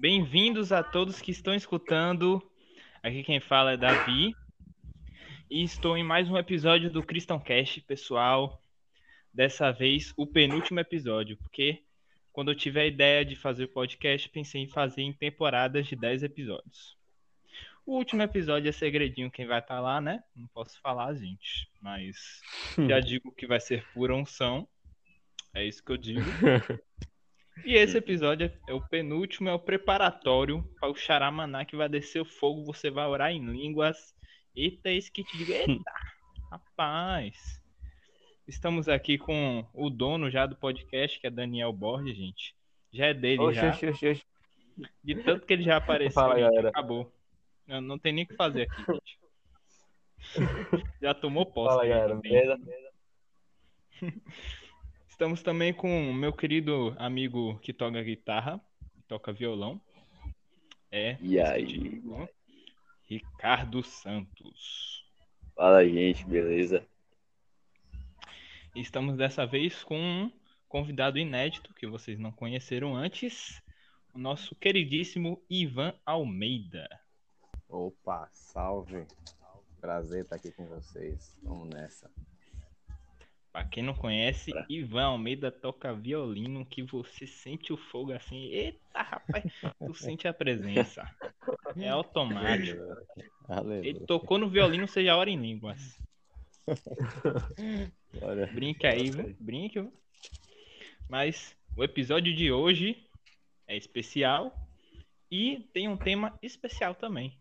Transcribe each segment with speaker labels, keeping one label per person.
Speaker 1: Bem-vindos a todos que estão escutando. Aqui quem fala é Davi. E estou em mais um episódio do Christian Cast, pessoal. Dessa vez, o penúltimo episódio, porque quando eu tive a ideia de fazer o podcast, pensei em fazer em temporadas de 10 episódios. O último episódio é segredinho, quem vai estar tá lá, né? Não posso falar, gente. Mas já digo que vai ser pura unção. É isso que eu digo. E esse episódio é o penúltimo, é o preparatório para o Xaramaná que vai descer o fogo. Você vai orar em línguas. Eita, esse que te digo. Eita, rapaz. Estamos aqui com o dono já do podcast, que é Daniel Borges, gente. Já é dele
Speaker 2: Oxe,
Speaker 1: já.
Speaker 2: oxe, oxe, oxe.
Speaker 1: De tanto que ele já apareceu,
Speaker 2: Fala,
Speaker 1: gente,
Speaker 2: galera.
Speaker 1: acabou. Não, não tem nem o que fazer aqui, gente. Já tomou posse.
Speaker 2: Fala,
Speaker 1: dele
Speaker 2: galera.
Speaker 1: também.
Speaker 2: Beleza?
Speaker 1: Estamos também com o meu querido amigo que toca guitarra, toca violão. É,
Speaker 3: E
Speaker 1: que
Speaker 3: aí?
Speaker 1: digo, Ricardo Santos.
Speaker 3: Fala, gente, beleza?
Speaker 1: Estamos dessa vez com um convidado inédito que vocês não conheceram antes, o nosso queridíssimo Ivan Almeida.
Speaker 2: Opa, salve. Prazer estar aqui com vocês. Vamos nessa.
Speaker 1: Pra quem não conhece, Ivan Almeida toca violino que você sente o fogo assim. Eita, rapaz, tu sente a presença. É automático.
Speaker 2: Aleluia.
Speaker 1: Ele tocou no violino, você já ora em línguas.
Speaker 2: Olha,
Speaker 1: Brinca aí, viu? Brinca. viu? Mas o episódio de hoje é especial e tem um tema especial também.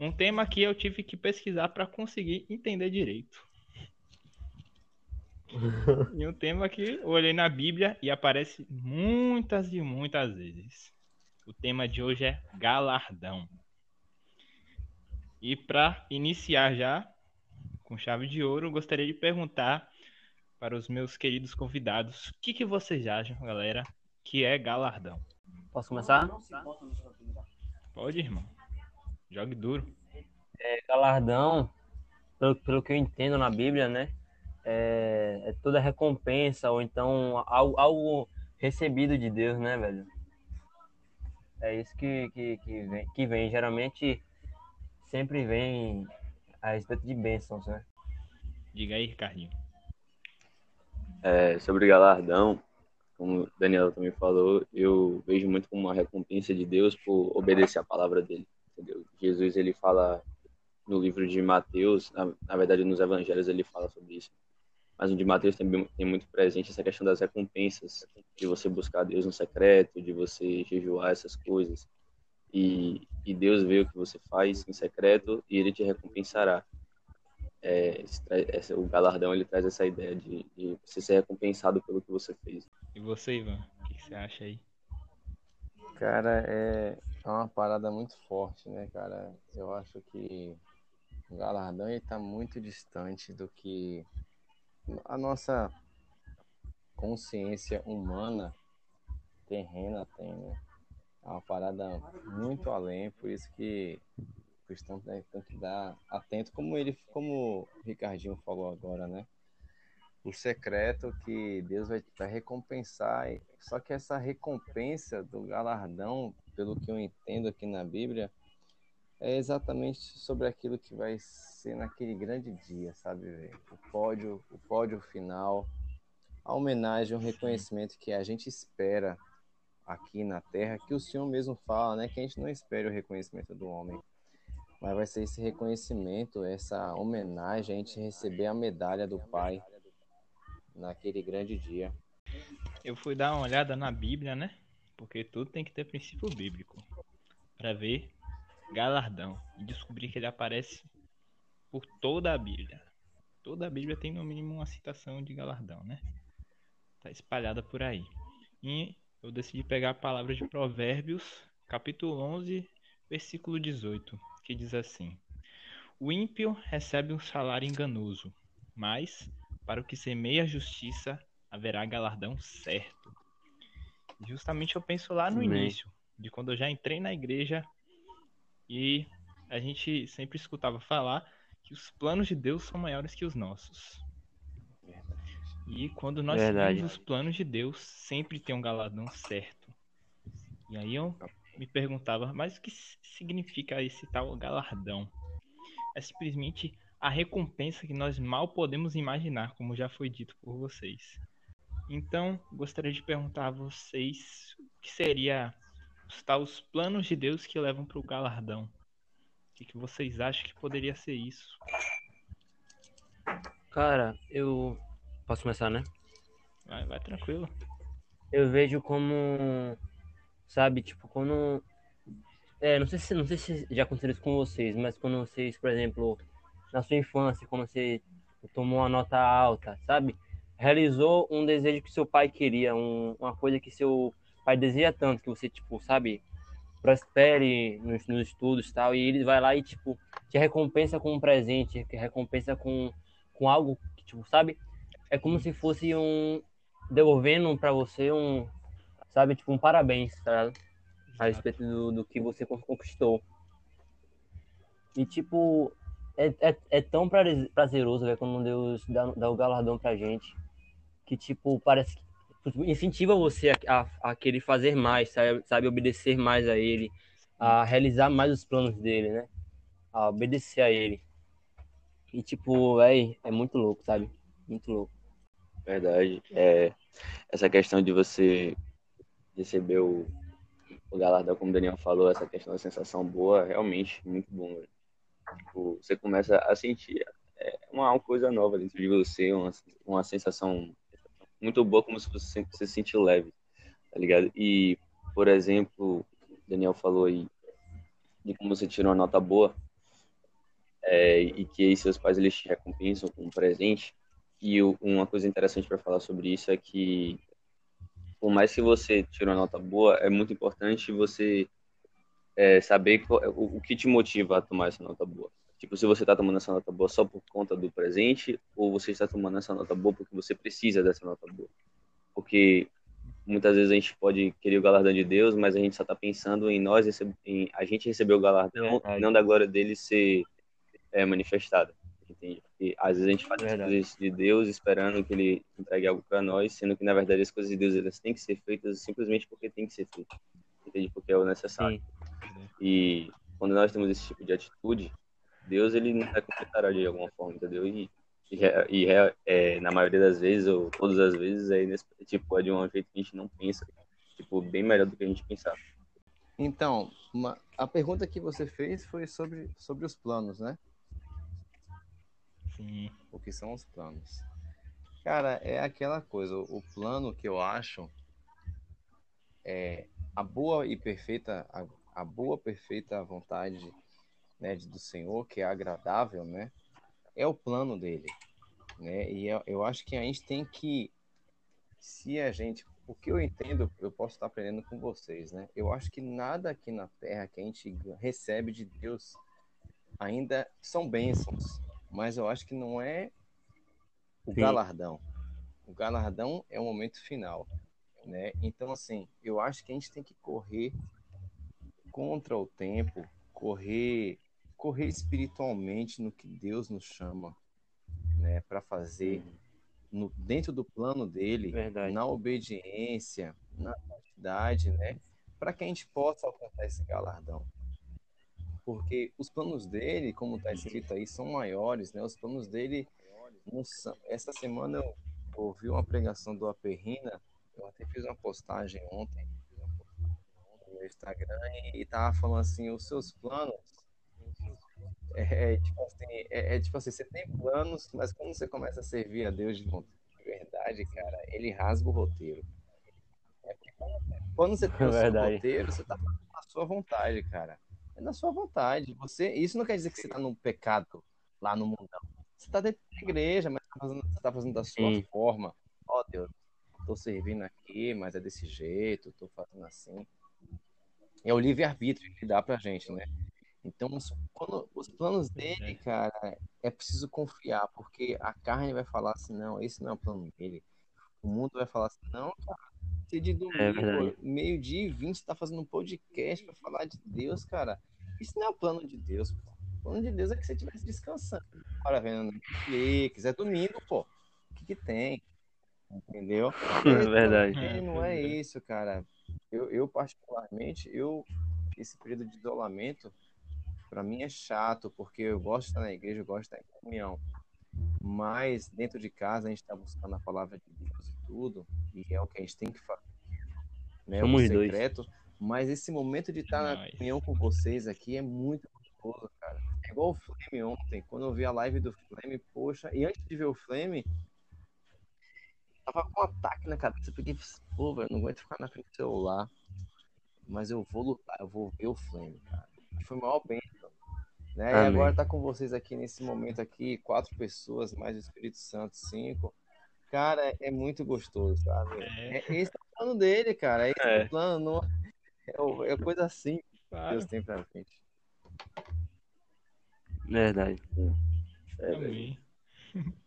Speaker 1: Um tema que eu tive que pesquisar para conseguir entender direito. E um tema que eu olhei na Bíblia e aparece muitas e muitas vezes. O tema de hoje é galardão. E para iniciar já, com chave de ouro, eu gostaria de perguntar para os meus queridos convidados o que, que vocês acham, galera, que é galardão.
Speaker 4: Posso começar?
Speaker 1: Pode, irmão. Jogue duro.
Speaker 4: É, galardão, pelo, pelo que eu entendo na Bíblia, né? É, é toda recompensa ou então algo, algo recebido de Deus, né, velho? É isso que, que, que, vem, que vem. Geralmente sempre vem a respeito de bênçãos, né?
Speaker 1: Diga aí, Ricardinho.
Speaker 3: É, sobre galardão, como o Daniel também falou, eu vejo muito como uma recompensa de Deus por obedecer a palavra dele, entendeu? Jesus, ele fala no livro de Mateus, na, na verdade nos evangelhos ele fala sobre isso, mas no de Mateus também tem muito presente essa questão das recompensas, de você buscar Deus no secreto, de você jejuar essas coisas. E, e Deus vê o que você faz em secreto e ele te recompensará. É, esse essa- o galardão ele traz essa ideia de, de você ser recompensado pelo que você fez.
Speaker 1: E você, Ivan? O que, que você acha aí?
Speaker 2: cara, é é uma parada muito forte, né, cara? Eu acho que o galardão ele tá muito distante do que a nossa consciência humana terrena tem, né? É uma parada muito além, por isso que o cristão tem tem que dar atento, como ele, como o Ricardinho falou agora, né? O secreto que Deus vai, vai recompensar, só que essa recompensa do galardão, pelo que eu entendo aqui na Bíblia, é exatamente sobre aquilo que vai ser naquele grande dia, sabe? O pódio, o pódio final, a homenagem, o reconhecimento que a gente espera aqui na Terra, que o Senhor mesmo fala, né? Que a gente não espera o reconhecimento do homem, mas vai ser esse reconhecimento, essa homenagem, a gente receber a medalha do Pai naquele grande dia.
Speaker 1: Eu fui dar uma olhada na Bíblia, né? Porque tudo tem que ter princípio bíblico. Para ver galardão. E descobri que ele aparece por toda a Bíblia. Toda a Bíblia tem no mínimo uma citação de galardão, né? Tá espalhada por aí. E eu decidi pegar a palavra de Provérbios, capítulo 11, versículo 18, que diz assim: O ímpio recebe um salário enganoso, mas para o que semeia a justiça haverá galardão certo. Justamente eu penso lá no
Speaker 4: Amém.
Speaker 1: início, de quando eu já entrei na igreja e a gente sempre escutava falar que os planos de Deus são maiores que os nossos. E quando nós
Speaker 4: Verdade.
Speaker 1: seguimos os planos de Deus, sempre tem um galardão certo. E aí eu me perguntava, mas o que significa esse tal galardão? É simplesmente a recompensa que nós mal podemos imaginar, como já foi dito por vocês. Então, gostaria de perguntar a vocês o que seria os tais planos de Deus que levam para o galardão. O que, que vocês acham que poderia ser isso?
Speaker 4: Cara, eu. Posso começar, né?
Speaker 1: Vai, vai tranquilo.
Speaker 4: Eu vejo como. Sabe, tipo, quando. É, não sei se não sei se já aconteceu isso com vocês, mas quando vocês, por exemplo, na sua infância, quando você tomou uma nota alta, sabe? Realizou um desejo que seu pai queria, um, uma coisa que seu pai deseja tanto, que você, tipo, sabe, prospere nos, nos estudos e tal, e ele vai lá e, tipo, te recompensa com um presente, te recompensa com, com algo que, tipo, sabe? É como se fosse um. devolvendo para você um. Sabe, tipo, um parabéns, tá? A respeito do, do que você conquistou. E, tipo, é, é, é tão prazeroso, ver quando Deus dá, dá o galardão pra gente. Que, tipo, parece que incentiva você a, a, a, querer fazer mais, sabe? sabe? Obedecer mais a Ele, a realizar mais os planos dele, né? A obedecer a Ele. E, tipo, é, é muito louco, sabe? Muito louco.
Speaker 3: Verdade. É, essa questão de você receber o, o galardão, como o Daniel falou, essa questão da sensação boa, realmente muito bom. Tipo, você começa a sentir é, uma coisa nova dentro de você, uma, uma sensação muito boa, como se você se sentir leve, tá ligado? E, por exemplo, o Daniel falou aí de como você tira uma nota boa é, e que aí seus pais eles te recompensam com um presente. E uma coisa interessante para falar sobre isso é que, por mais que você tire uma nota boa, é muito importante você é, saber qual, o, o, que te motiva a tomar essa nota boa. Tipo, se você está tomando essa nota boa só por conta do presente, ou você está tomando essa nota boa porque você precisa dessa nota boa. Porque muitas vezes a gente pode querer o galardão de Deus, mas a gente só está pensando em nós, em a gente receber o galardão, é não da glória dele ser é, manifestada. Entende? Porque às vezes a gente faz é as coisas de Deus esperando que ele entregue algo para nós, sendo que na verdade as coisas de Deus elas têm que ser feitas simplesmente porque tem que ser feitas. Entende? Porque é o necessário. Sim. E quando nós temos esse tipo de atitude, Deus ele não vai completar de alguma forma, entendeu? E, e, e é, na maioria das vezes, ou todas as vezes, é, nesse, tipo, é de um jeito que a gente não pensa. Tipo, bem melhor do que a gente pensava.
Speaker 2: Então, uma, a pergunta que você fez foi sobre, sobre os planos, né?
Speaker 1: Sim.
Speaker 2: O que são os planos? Cara, é aquela coisa, o plano que eu acho é a boa e perfeita, a, a boa perfeita vontade né, do Senhor, que é agradável, né? É o plano dele, né? E eu, eu acho que a gente tem que, se a gente, o que eu entendo, eu posso estar aprendendo com vocês, né? Eu acho que nada aqui na Terra que a gente recebe de Deus ainda são bênçãos, mas eu acho que não é o Sim. galardão. O galardão é o momento final, né? Então assim, eu acho que a gente tem que correr contra o tempo, correr correr espiritualmente no que Deus nos chama, né, para fazer no, dentro do plano dele,
Speaker 4: Verdade.
Speaker 2: na obediência, na santidade, né, para que a gente possa alcançar esse galardão. Porque os planos dele, como está escrito aí, são maiores, né? Os planos dele são... Essa semana eu ouvi uma pregação do Aperrina, eu até fiz uma postagem ontem no Instagram e estava falando assim, os seus planos é, é, tipo assim, é, é, tipo assim, você tem planos, mas quando você começa a servir a Deus de verdade, cara, ele rasga o roteiro. É quando você tem o seu roteiro, você tá na sua vontade, cara. É na sua vontade. Você, isso não quer dizer que você tá no pecado lá no mundão. Você tá dentro da igreja, mas tá fazendo, você tá fazendo da sua Sim. forma. Ó, oh, Deus, tô servindo aqui, mas é desse jeito, tô fazendo assim. É o livre-arbítrio que dá pra gente, né? Então, os, quando, os planos dele, cara, é preciso confiar, porque a carne vai falar assim, não, esse não é o plano dele. O mundo vai falar assim, não, cara, você de domingo, é meio-dia e vinte, está fazendo um podcast para falar de Deus, cara. Isso não é o plano de Deus, pô. O plano de Deus é que você estivesse descansando. Para vendo Netflix, é domingo, pô. O que, que tem? Entendeu?
Speaker 4: É verdade.
Speaker 2: Não é isso, cara. eu, eu particularmente, eu esse período de isolamento para mim é chato, porque eu gosto de estar na igreja, eu gosto de estar em comunhão. Mas dentro de casa a gente está buscando a palavra de Deus e tudo, e é o que a gente tem que fazer. Né?
Speaker 4: Somos
Speaker 2: o
Speaker 4: dois.
Speaker 2: secreto. Mas esse momento de estar na comunhão com vocês aqui é muito gostoso, cara. É igual o Flame ontem, quando eu vi a live do Flame, poxa, e antes de ver o Flame, tava com um ataque na cabeça, eu peguei, pô, velho, não aguento ficar na frente do celular. Mas eu vou lutar, eu vou ver o Flame, cara. Foi maior bênção. Né? E agora tá com vocês aqui nesse momento aqui, quatro pessoas, mais o Espírito Santo, cinco. Cara, é muito gostoso, sabe?
Speaker 1: É.
Speaker 2: É, esse é o plano dele, cara. Esse é,
Speaker 3: É.
Speaker 2: o plano, não... é, o- é coisa assim que
Speaker 1: Claro.
Speaker 2: Deus tem pra gente.
Speaker 4: Verdade.
Speaker 3: É.
Speaker 1: Amém.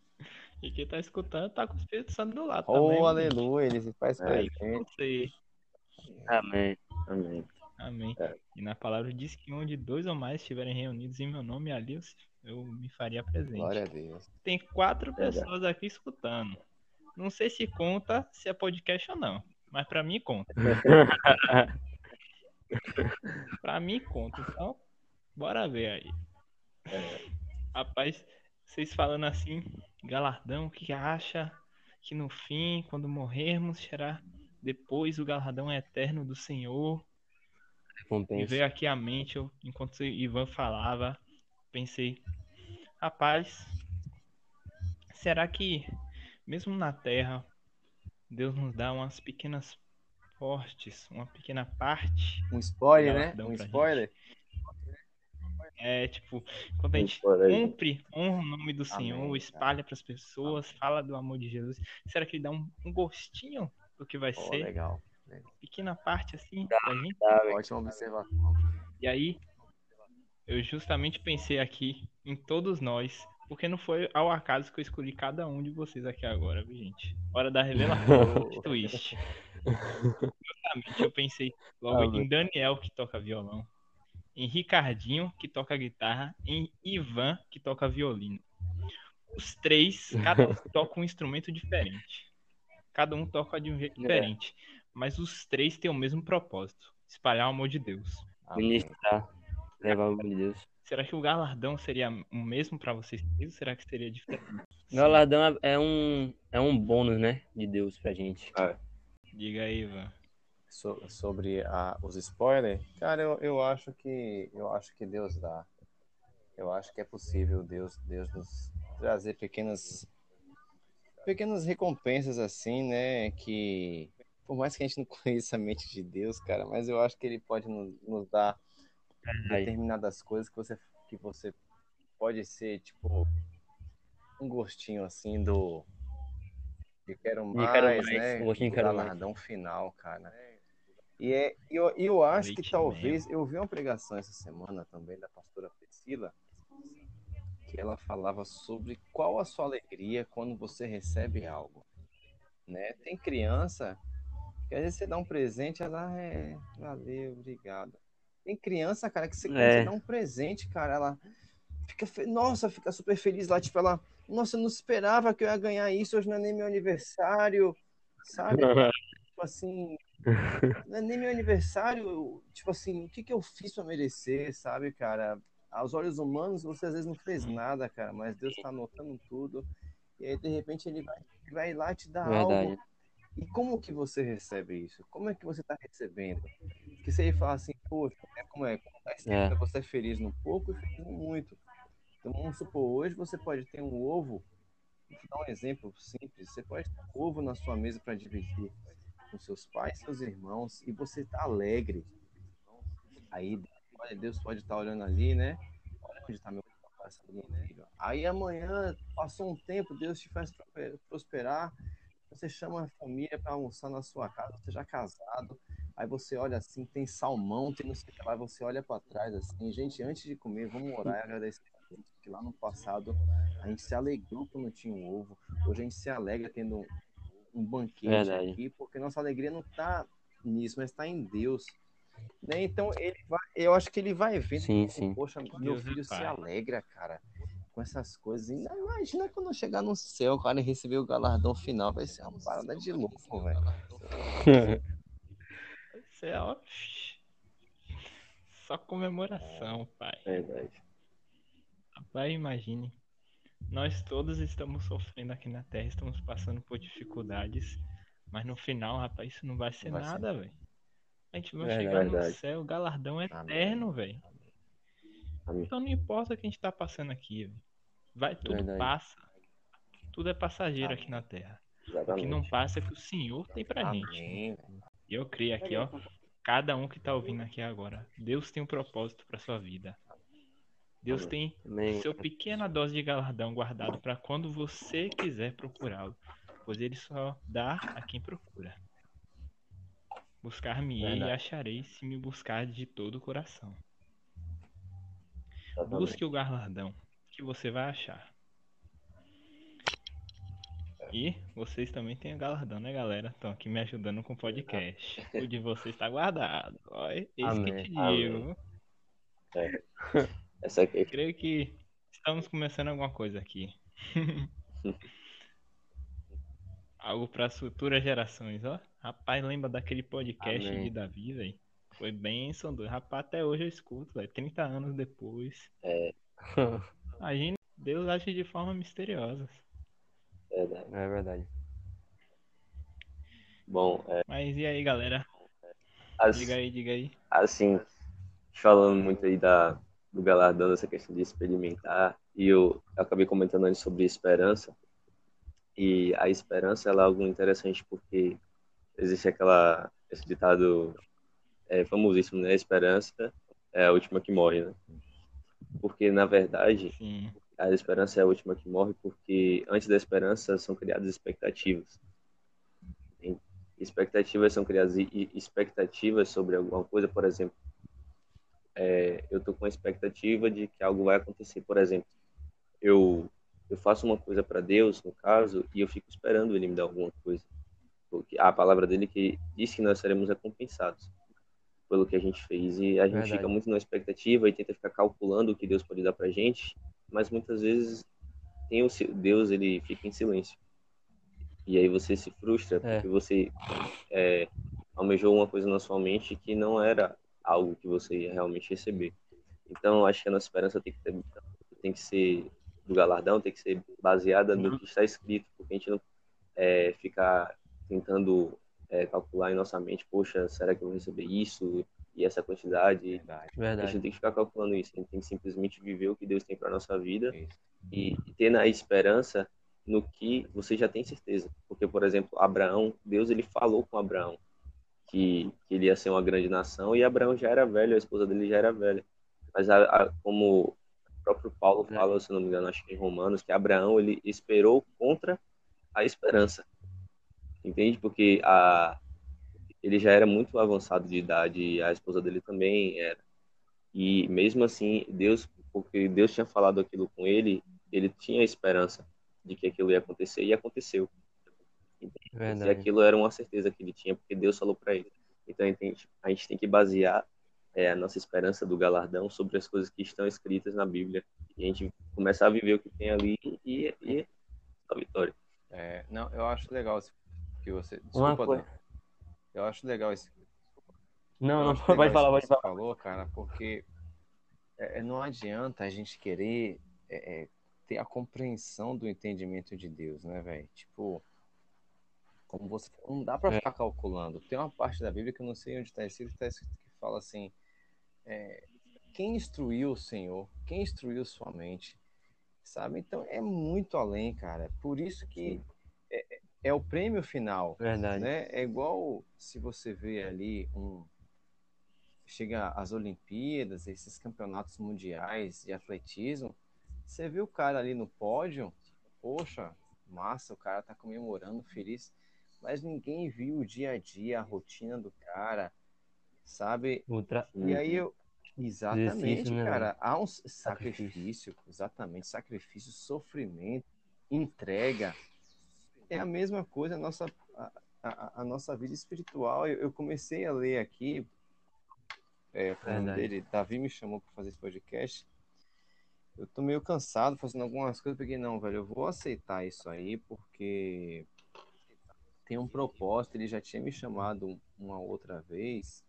Speaker 1: E quem tá escutando tá com o Espírito Santo do lado
Speaker 2: Oh,
Speaker 1: também. gente.
Speaker 2: aleluia, ele se faz
Speaker 3: É,
Speaker 2: presente.
Speaker 4: Amém.
Speaker 3: Amém.
Speaker 1: Amém.
Speaker 3: É.
Speaker 1: E na palavra diz que onde dois ou mais estiverem reunidos em meu nome, ali eu, me faria presente.
Speaker 2: Glória a Deus.
Speaker 1: Tem quatro pessoas aqui escutando. Não sei se conta se é podcast ou não, mas pra mim conta. Pra mim conta. Então, bora ver aí. Rapaz, vocês falando assim, galardão, o que acha que no fim, quando morrermos, será depois o galardão eterno do Senhor? Me
Speaker 4: Recompensa.
Speaker 1: veio aqui à mente, eu, enquanto o Ivan falava, pensei, rapaz, será que mesmo na Terra Deus nos dá umas pequenas postes, uma pequena parte?
Speaker 2: Um spoiler, né? Um spoiler.
Speaker 1: É tipo, quando a gente cumpre, honra o nome do Senhor,
Speaker 2: Amém,
Speaker 1: espalha para as pessoas, fala do amor de Jesus, será que ele dá um, um gostinho do que vai
Speaker 2: Oh,
Speaker 1: ser?
Speaker 2: legal.
Speaker 1: Pequena parte assim pra gente?
Speaker 2: Ótima observação.
Speaker 1: E aí, eu justamente pensei aqui em todos nós, porque não foi ao acaso que eu escolhi cada um de vocês aqui agora, viu, gente? Hora da revelação, twist. Justamente eu pensei logo
Speaker 4: Ah,
Speaker 1: em Daniel, que toca violão, em Ricardinho, que toca guitarra, em Ivan, que toca violino. Os três, cada um toca um instrumento diferente. Cada um toca de um jeito diferente. Mas os três têm o mesmo propósito: espalhar o amor de Deus.
Speaker 4: Ministrar. Levar o amor de Deus.
Speaker 1: Será que o galardão seria o mesmo pra vocês três ou será que seria diferente?
Speaker 4: Galardão é- é um, é um bônus, né? De Deus pra gente.
Speaker 1: Diga aí, Ivan.
Speaker 2: So- sobre a- os spoilers, cara, eu, eu acho que eu acho que Deus dá. Eu acho que é possível Deus Deus nos trazer pequenas pequenas recompensas assim, né? Que por mais que a gente não conheça a mente de Deus, cara, mas eu acho que Ele pode nos, nos dar determinadas coisas que você que você pode ser tipo um gostinho assim do de quero mais,
Speaker 4: quero mais,
Speaker 2: né?
Speaker 4: um gostinho quero mais.
Speaker 2: galardão final, cara. E é, e eu, e eu acho que talvez eu vi uma pregação essa semana também da pastora Priscila que ela falava sobre qual a sua alegria quando você recebe algo, né? Tem criança que às vezes você dá um presente, ela é, valeu, obrigado. Tem criança, cara, que você,
Speaker 4: É.
Speaker 2: dá um presente, cara, ela fica, fe- nossa, fica super feliz lá, tipo, ela, nossa, eu não esperava que eu ia ganhar isso, hoje não é nem meu aniversário, sabe? tipo assim, não é nem meu aniversário, tipo assim, o que que eu fiz pra merecer, sabe, cara? Aos olhos humanos, você às vezes não fez nada, cara, mas Deus tá anotando tudo, e aí de repente ele vai, vai lá te dar algo
Speaker 4: Verdade.
Speaker 2: E como que você recebe isso? Como é que você está recebendo? Se ele falar assim, poxa, é como é? Tá
Speaker 4: É.
Speaker 2: você é feliz no pouco e feliz no muito. Então vamos supor, hoje você pode ter um ovo, vou dar um exemplo simples, você pode ter um ovo na sua mesa para dividir com seus pais, seus irmãos, e você está alegre. Aí, olha, Deus pode estar olhando ali, né? Olha onde está meu coração do meu filho. Aí amanhã, passou um tempo, Deus te faz prosperar, você chama a família para almoçar na sua casa, você já casado, aí você olha assim, tem salmão, tem não sei o que lá, você olha para trás assim, gente, antes de comer, vamos orar e agradecer a Deus, porque lá no passado a gente se alegrou quando tinha um ovo, hoje a gente se alegra tendo um, um banquete
Speaker 4: Verdade.
Speaker 2: aqui, porque nossa alegria não está nisso, mas está em Deus. Né? Então ele vai, eu acho que ele vai ver,
Speaker 4: Sim, sim.
Speaker 2: poxa, meu
Speaker 1: Deus é
Speaker 2: filho se alegra, cara com essas coisas. Ainda imagina quando eu chegar no céu, cara, e receber o galardão final. Vai ser uma parada de louco, velho.
Speaker 1: É ó. Só comemoração, pai.
Speaker 3: Verdade.
Speaker 1: Rapaz, imagine. Nós todos estamos sofrendo aqui na Terra, estamos passando por dificuldades, mas no final, rapaz, isso não vai ser
Speaker 2: Não vai
Speaker 1: nada, velho. A gente vai
Speaker 4: Verdade.
Speaker 1: chegar no
Speaker 3: Verdade.
Speaker 1: céu, o galardão é eterno, velho. Então não importa o que a gente tá passando aqui, velho. Vai, tudo
Speaker 4: Verdade.
Speaker 1: passa. Tudo é passageiro aqui na Terra. O que
Speaker 3: Exatamente.
Speaker 1: não passa é que o Senhor tem pra gente.
Speaker 2: Amém, velho.
Speaker 1: E eu creio aqui, ó. Cada um que tá ouvindo aqui agora. Deus tem um propósito pra sua vida. Deus tem
Speaker 4: Amém.
Speaker 1: seu pequena dose de galardão guardado para quando você quiser procurá-lo, pois ele só dá a quem procura. Buscar-me-ei e acharei se me buscar de todo o coração.
Speaker 3: Exatamente.
Speaker 1: Busque o galardão que você vai achar. E vocês também têm o galardão, né, galera? Estão aqui me ajudando com o podcast. O de vocês está guardado. Olha, esse que
Speaker 4: Amém.
Speaker 1: te
Speaker 3: Amém.
Speaker 1: digo.
Speaker 3: Essa aqui.
Speaker 1: Creio que estamos começando alguma coisa aqui. Algo para as futuras gerações, ó. Rapaz, lembra daquele podcast
Speaker 4: Amém.
Speaker 1: de Davi, velho? Foi bem doido. Rapaz, até hoje eu escuto, velho. 30 anos depois. Imagina, Deus age de forma misteriosa.
Speaker 3: Verdade.
Speaker 4: É verdade.
Speaker 3: Bom, é,
Speaker 1: Mas e aí, galera?
Speaker 3: as-
Speaker 1: Diga aí, diga aí.
Speaker 3: assim, falando muito aí da, do galardão, dessa questão de experimentar, e eu acabei comentando antes sobre esperança, e a esperança ela é algo interessante porque existe aquela, esse ditado é, famosíssimo, né? A esperança é a última que morre, né? Porque, na verdade,
Speaker 1: Sim.
Speaker 3: a esperança é a última que morre porque antes da esperança são criadas expectativas. Expectativas são criadas e expectativas sobre alguma coisa, por exemplo, é, eu tô com a expectativa de que algo vai acontecer, por exemplo, eu eu faço uma coisa para Deus, no caso, e eu fico esperando ele me dar alguma coisa. Porque a palavra dele que diz que nós seremos recompensados pelo que a gente fez e a gente
Speaker 4: Verdade.
Speaker 3: fica muito na expectativa e tenta ficar calculando o que Deus pode dar pra gente, mas muitas vezes tem o Deus ele fica em silêncio. E aí você se frustra
Speaker 4: É.
Speaker 3: porque você é, almejou uma coisa na sua mente que não era algo que você ia realmente receber. Então, acho que a nossa esperança tem que, ter, tem que ser do galardão, tem que ser baseada no que está escrito, porque a gente não é, ficar tentando é, calcular em nossa mente, poxa, será que eu vou receber isso e essa quantidade?
Speaker 2: Verdade.
Speaker 3: A
Speaker 4: Verdade.
Speaker 3: gente não tem que ficar calculando isso, a gente tem que simplesmente viver o que Deus tem para nossa vida
Speaker 2: Isso.
Speaker 3: e, e ter na esperança no que você já tem certeza. Porque, por exemplo, Abraão, Deus ele falou com Abraão que, que ele ia ser uma grande nação e Abraão já era velho, a esposa dele já era velha. Mas a, a- como o próprio Paulo
Speaker 4: É.
Speaker 3: fala, se não me engano, acho que em Romanos, que Abraão ele esperou contra a esperança. Entende? Porque a, ele já era muito avançado de idade e a esposa dele também era. E mesmo assim, Deus, porque Deus tinha falado aquilo com ele, ele tinha a esperança de que aquilo ia acontecer e aconteceu. E aquilo era uma certeza que ele tinha, porque Deus falou para ele. Então a gente, a gente tem que basear é, a nossa esperança do galardão sobre as coisas que estão escritas na Bíblia. E a gente começar a viver o que tem ali e, e a vitória.
Speaker 2: É, não, eu acho legal isso que você.
Speaker 4: Uma
Speaker 2: Desculpa,
Speaker 4: coisa-
Speaker 2: Dan. Eu acho legal isso.
Speaker 4: Não, não, pode falar, pode
Speaker 2: você
Speaker 4: falar.
Speaker 2: falou, cara, porque é, é, não adianta a gente querer é, é, ter a compreensão do entendimento de Deus, né, velho? Tipo, como você. Não dá pra
Speaker 4: É.
Speaker 2: ficar calculando. Tem uma parte da Bíblia que eu não sei onde está escrito, tá escrito que fala assim: é, quem instruiu o Senhor? Quem instruiu sua mente? Sabe? Então é muito além, cara. Por isso que é, é- o prêmio final
Speaker 4: Verdade.
Speaker 2: né? É igual se você vê ali um chega às Olimpíadas, esses campeonatos mundiais de atletismo, você vê o cara ali no pódio, poxa, massa, o cara tá comemorando, feliz, mas ninguém viu o dia a dia, a rotina do cara, sabe?
Speaker 4: Ultra...
Speaker 2: E aí eu exatamente,
Speaker 4: né,
Speaker 2: cara, há um
Speaker 4: Sacrifício.
Speaker 2: sacrifício, exatamente, sacrifício, sofrimento, entrega. É a mesma coisa a nossa a, a, a nossa vida espiritual. Eu, eu comecei a ler aqui é, falando dele, Davi me chamou para fazer esse podcast. Eu tô meio cansado fazendo algumas coisas, porque não, velho, eu vou aceitar isso aí porque tem um propósito, ele já tinha me chamado uma outra vez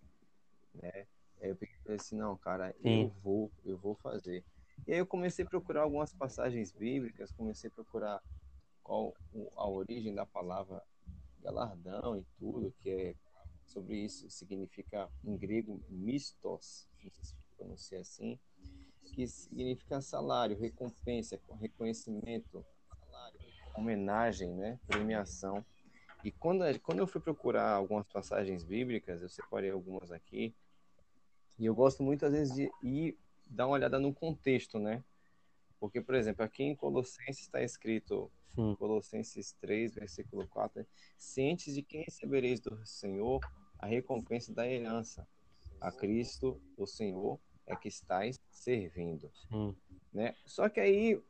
Speaker 2: né? Aí eu pensei assim, não, cara,
Speaker 4: Sim.
Speaker 2: eu vou, eu vou fazer. E aí eu comecei a procurar algumas passagens bíblicas, comecei a procurar qual a origem da palavra galardão e tudo, que é sobre isso, significa em grego mistos, não sei se pronuncia assim, que significa salário, recompensa, reconhecimento, homenagem, né, premiação. E quando, quando eu fui procurar algumas passagens bíblicas, eu separei algumas aqui, e eu gosto muito, às vezes, de ir dar uma olhada no contexto, né? Porque, por exemplo, aqui em Colossenses está escrito, Colossenses 3, versículo 4, cientes de quem recebereis do Senhor a recompensa da herança. A Cristo, o Senhor, é que estáis servindo né? Só que aí,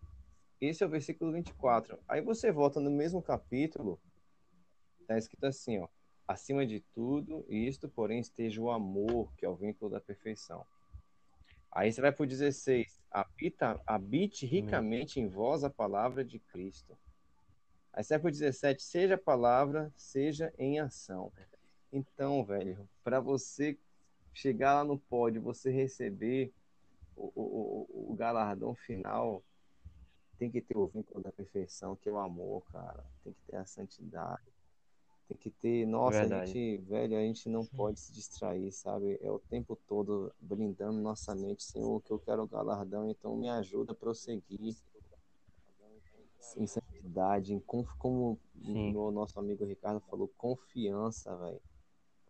Speaker 2: esse é o versículo 24. Aí você volta no mesmo capítulo, tá escrito assim, ó. Acima de tudo, isto, porém, esteja o amor, que é o vínculo da perfeição. Aí você vai pro 16. Habita, habite ricamente em vós a palavra de Cristo. Aí pro 17. Seja a palavra, seja em ação. Então, velho, para você chegar lá no pódio, você receber o, o, o- galardão final tem que ter o vínculo da perfeição, que é o amor, cara. Tem que ter a santidade. Tem que ter. Nossa, a
Speaker 4: Verdade.
Speaker 2: gente, velho, a gente não pode se distrair, sabe? É o tempo todo brindando nossa mente, Senhor, que eu quero o galardão, então me ajuda a prosseguir em em conf- como
Speaker 4: Sim.
Speaker 2: o nosso amigo Ricardo falou, confiança, velho.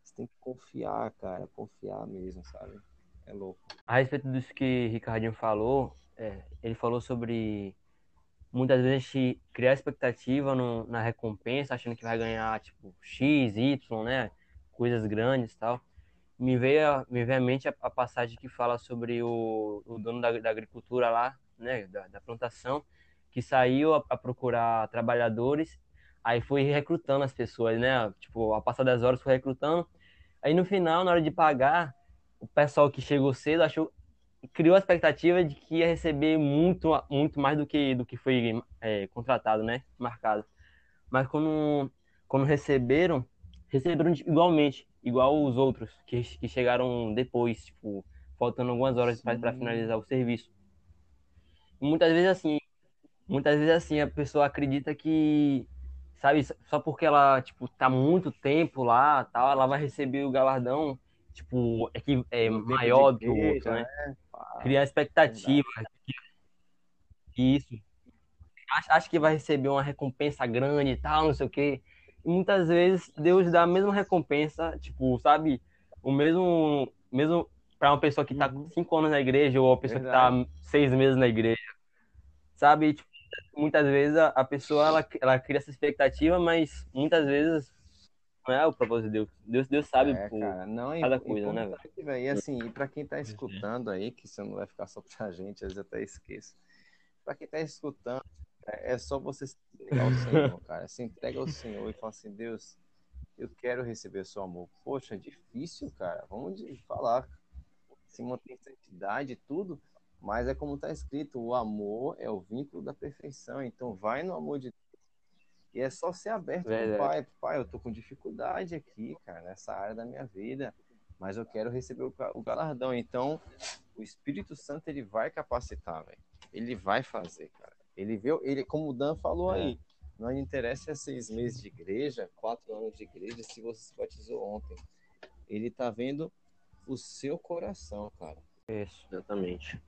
Speaker 2: Você tem que confiar, cara, confiar mesmo, sabe? É louco.
Speaker 4: A respeito disso que Ricardinho falou, é, ele falou sobre muitas vezes a gente criar expectativa no- na recompensa, achando que vai ganhar tipo X, Y, né? Coisas grandes e tal. Me veio, me veio à mente a, a passagem que fala sobre o, o dono da, da agricultura lá, né? Da, da plantação, que saiu a, a procurar trabalhadores, aí foi recrutando as pessoas, né? Tipo, ao passar das horas foi recrutando. Aí no final, na hora de pagar, o pessoal que chegou cedo achou criou a expectativa de que ia receber muito muito mais do que do que foi é, contratado, né, marcado. Mas quando quando receberam, receberam igualmente, igual os outros que, que chegaram depois, tipo, faltando algumas horas para finalizar o serviço. E muitas vezes assim, muitas vezes assim a pessoa acredita que sabe, só porque ela tipo tá muito tempo lá, tal, ela vai receber o galardão tipo é que é maior do que o outro, né?
Speaker 2: Pá,
Speaker 4: Criar expectativa. Isso. Acha que vai receber uma recompensa grande e tal, não sei o quê. E muitas vezes Deus dá a mesma recompensa, tipo, sabe? O mesmo, mesmo para uma pessoa que tá
Speaker 2: Uhum.
Speaker 4: cinco anos na igreja ou uma pessoa que tá seis meses na igreja, sabe? Tipo, muitas vezes a, a pessoa ela, ela cria essa expectativa, mas muitas vezes não é o propósito de Deus. Deus, Deus sabe
Speaker 2: É, cara, não é
Speaker 4: cada
Speaker 2: impo-
Speaker 4: coisa, né,
Speaker 2: velho. E assim, e pra quem tá
Speaker 1: é.
Speaker 2: escutando aí, que isso não vai ficar só pra gente, às vezes eu até esqueço. Pra quem tá escutando, é é só você se entregar ao Senhor, cara. Se entrega ao Senhor e fala assim, Deus, eu quero receber o seu amor. Poxa, é difícil, cara. Vamos falar. Se mantém santidade e tudo, mas é como tá escrito, o amor é o vínculo da perfeição. Então vai no amor de Deus. E é só ser aberto pro pai. Pai, eu tô com dificuldade aqui, cara, nessa área da minha vida, mas eu quero receber o ga- o galardão. Então, o Espírito Santo ele vai capacitar, velho. Ele vai fazer, cara. Ele vê, ele, como o Dan falou
Speaker 4: É.
Speaker 2: aí, não interessa se é seis meses de igreja, quatro anos de igreja, se você se batizou ontem. Ele tá vendo o seu coração, cara.
Speaker 4: Isso.
Speaker 3: Exatamente.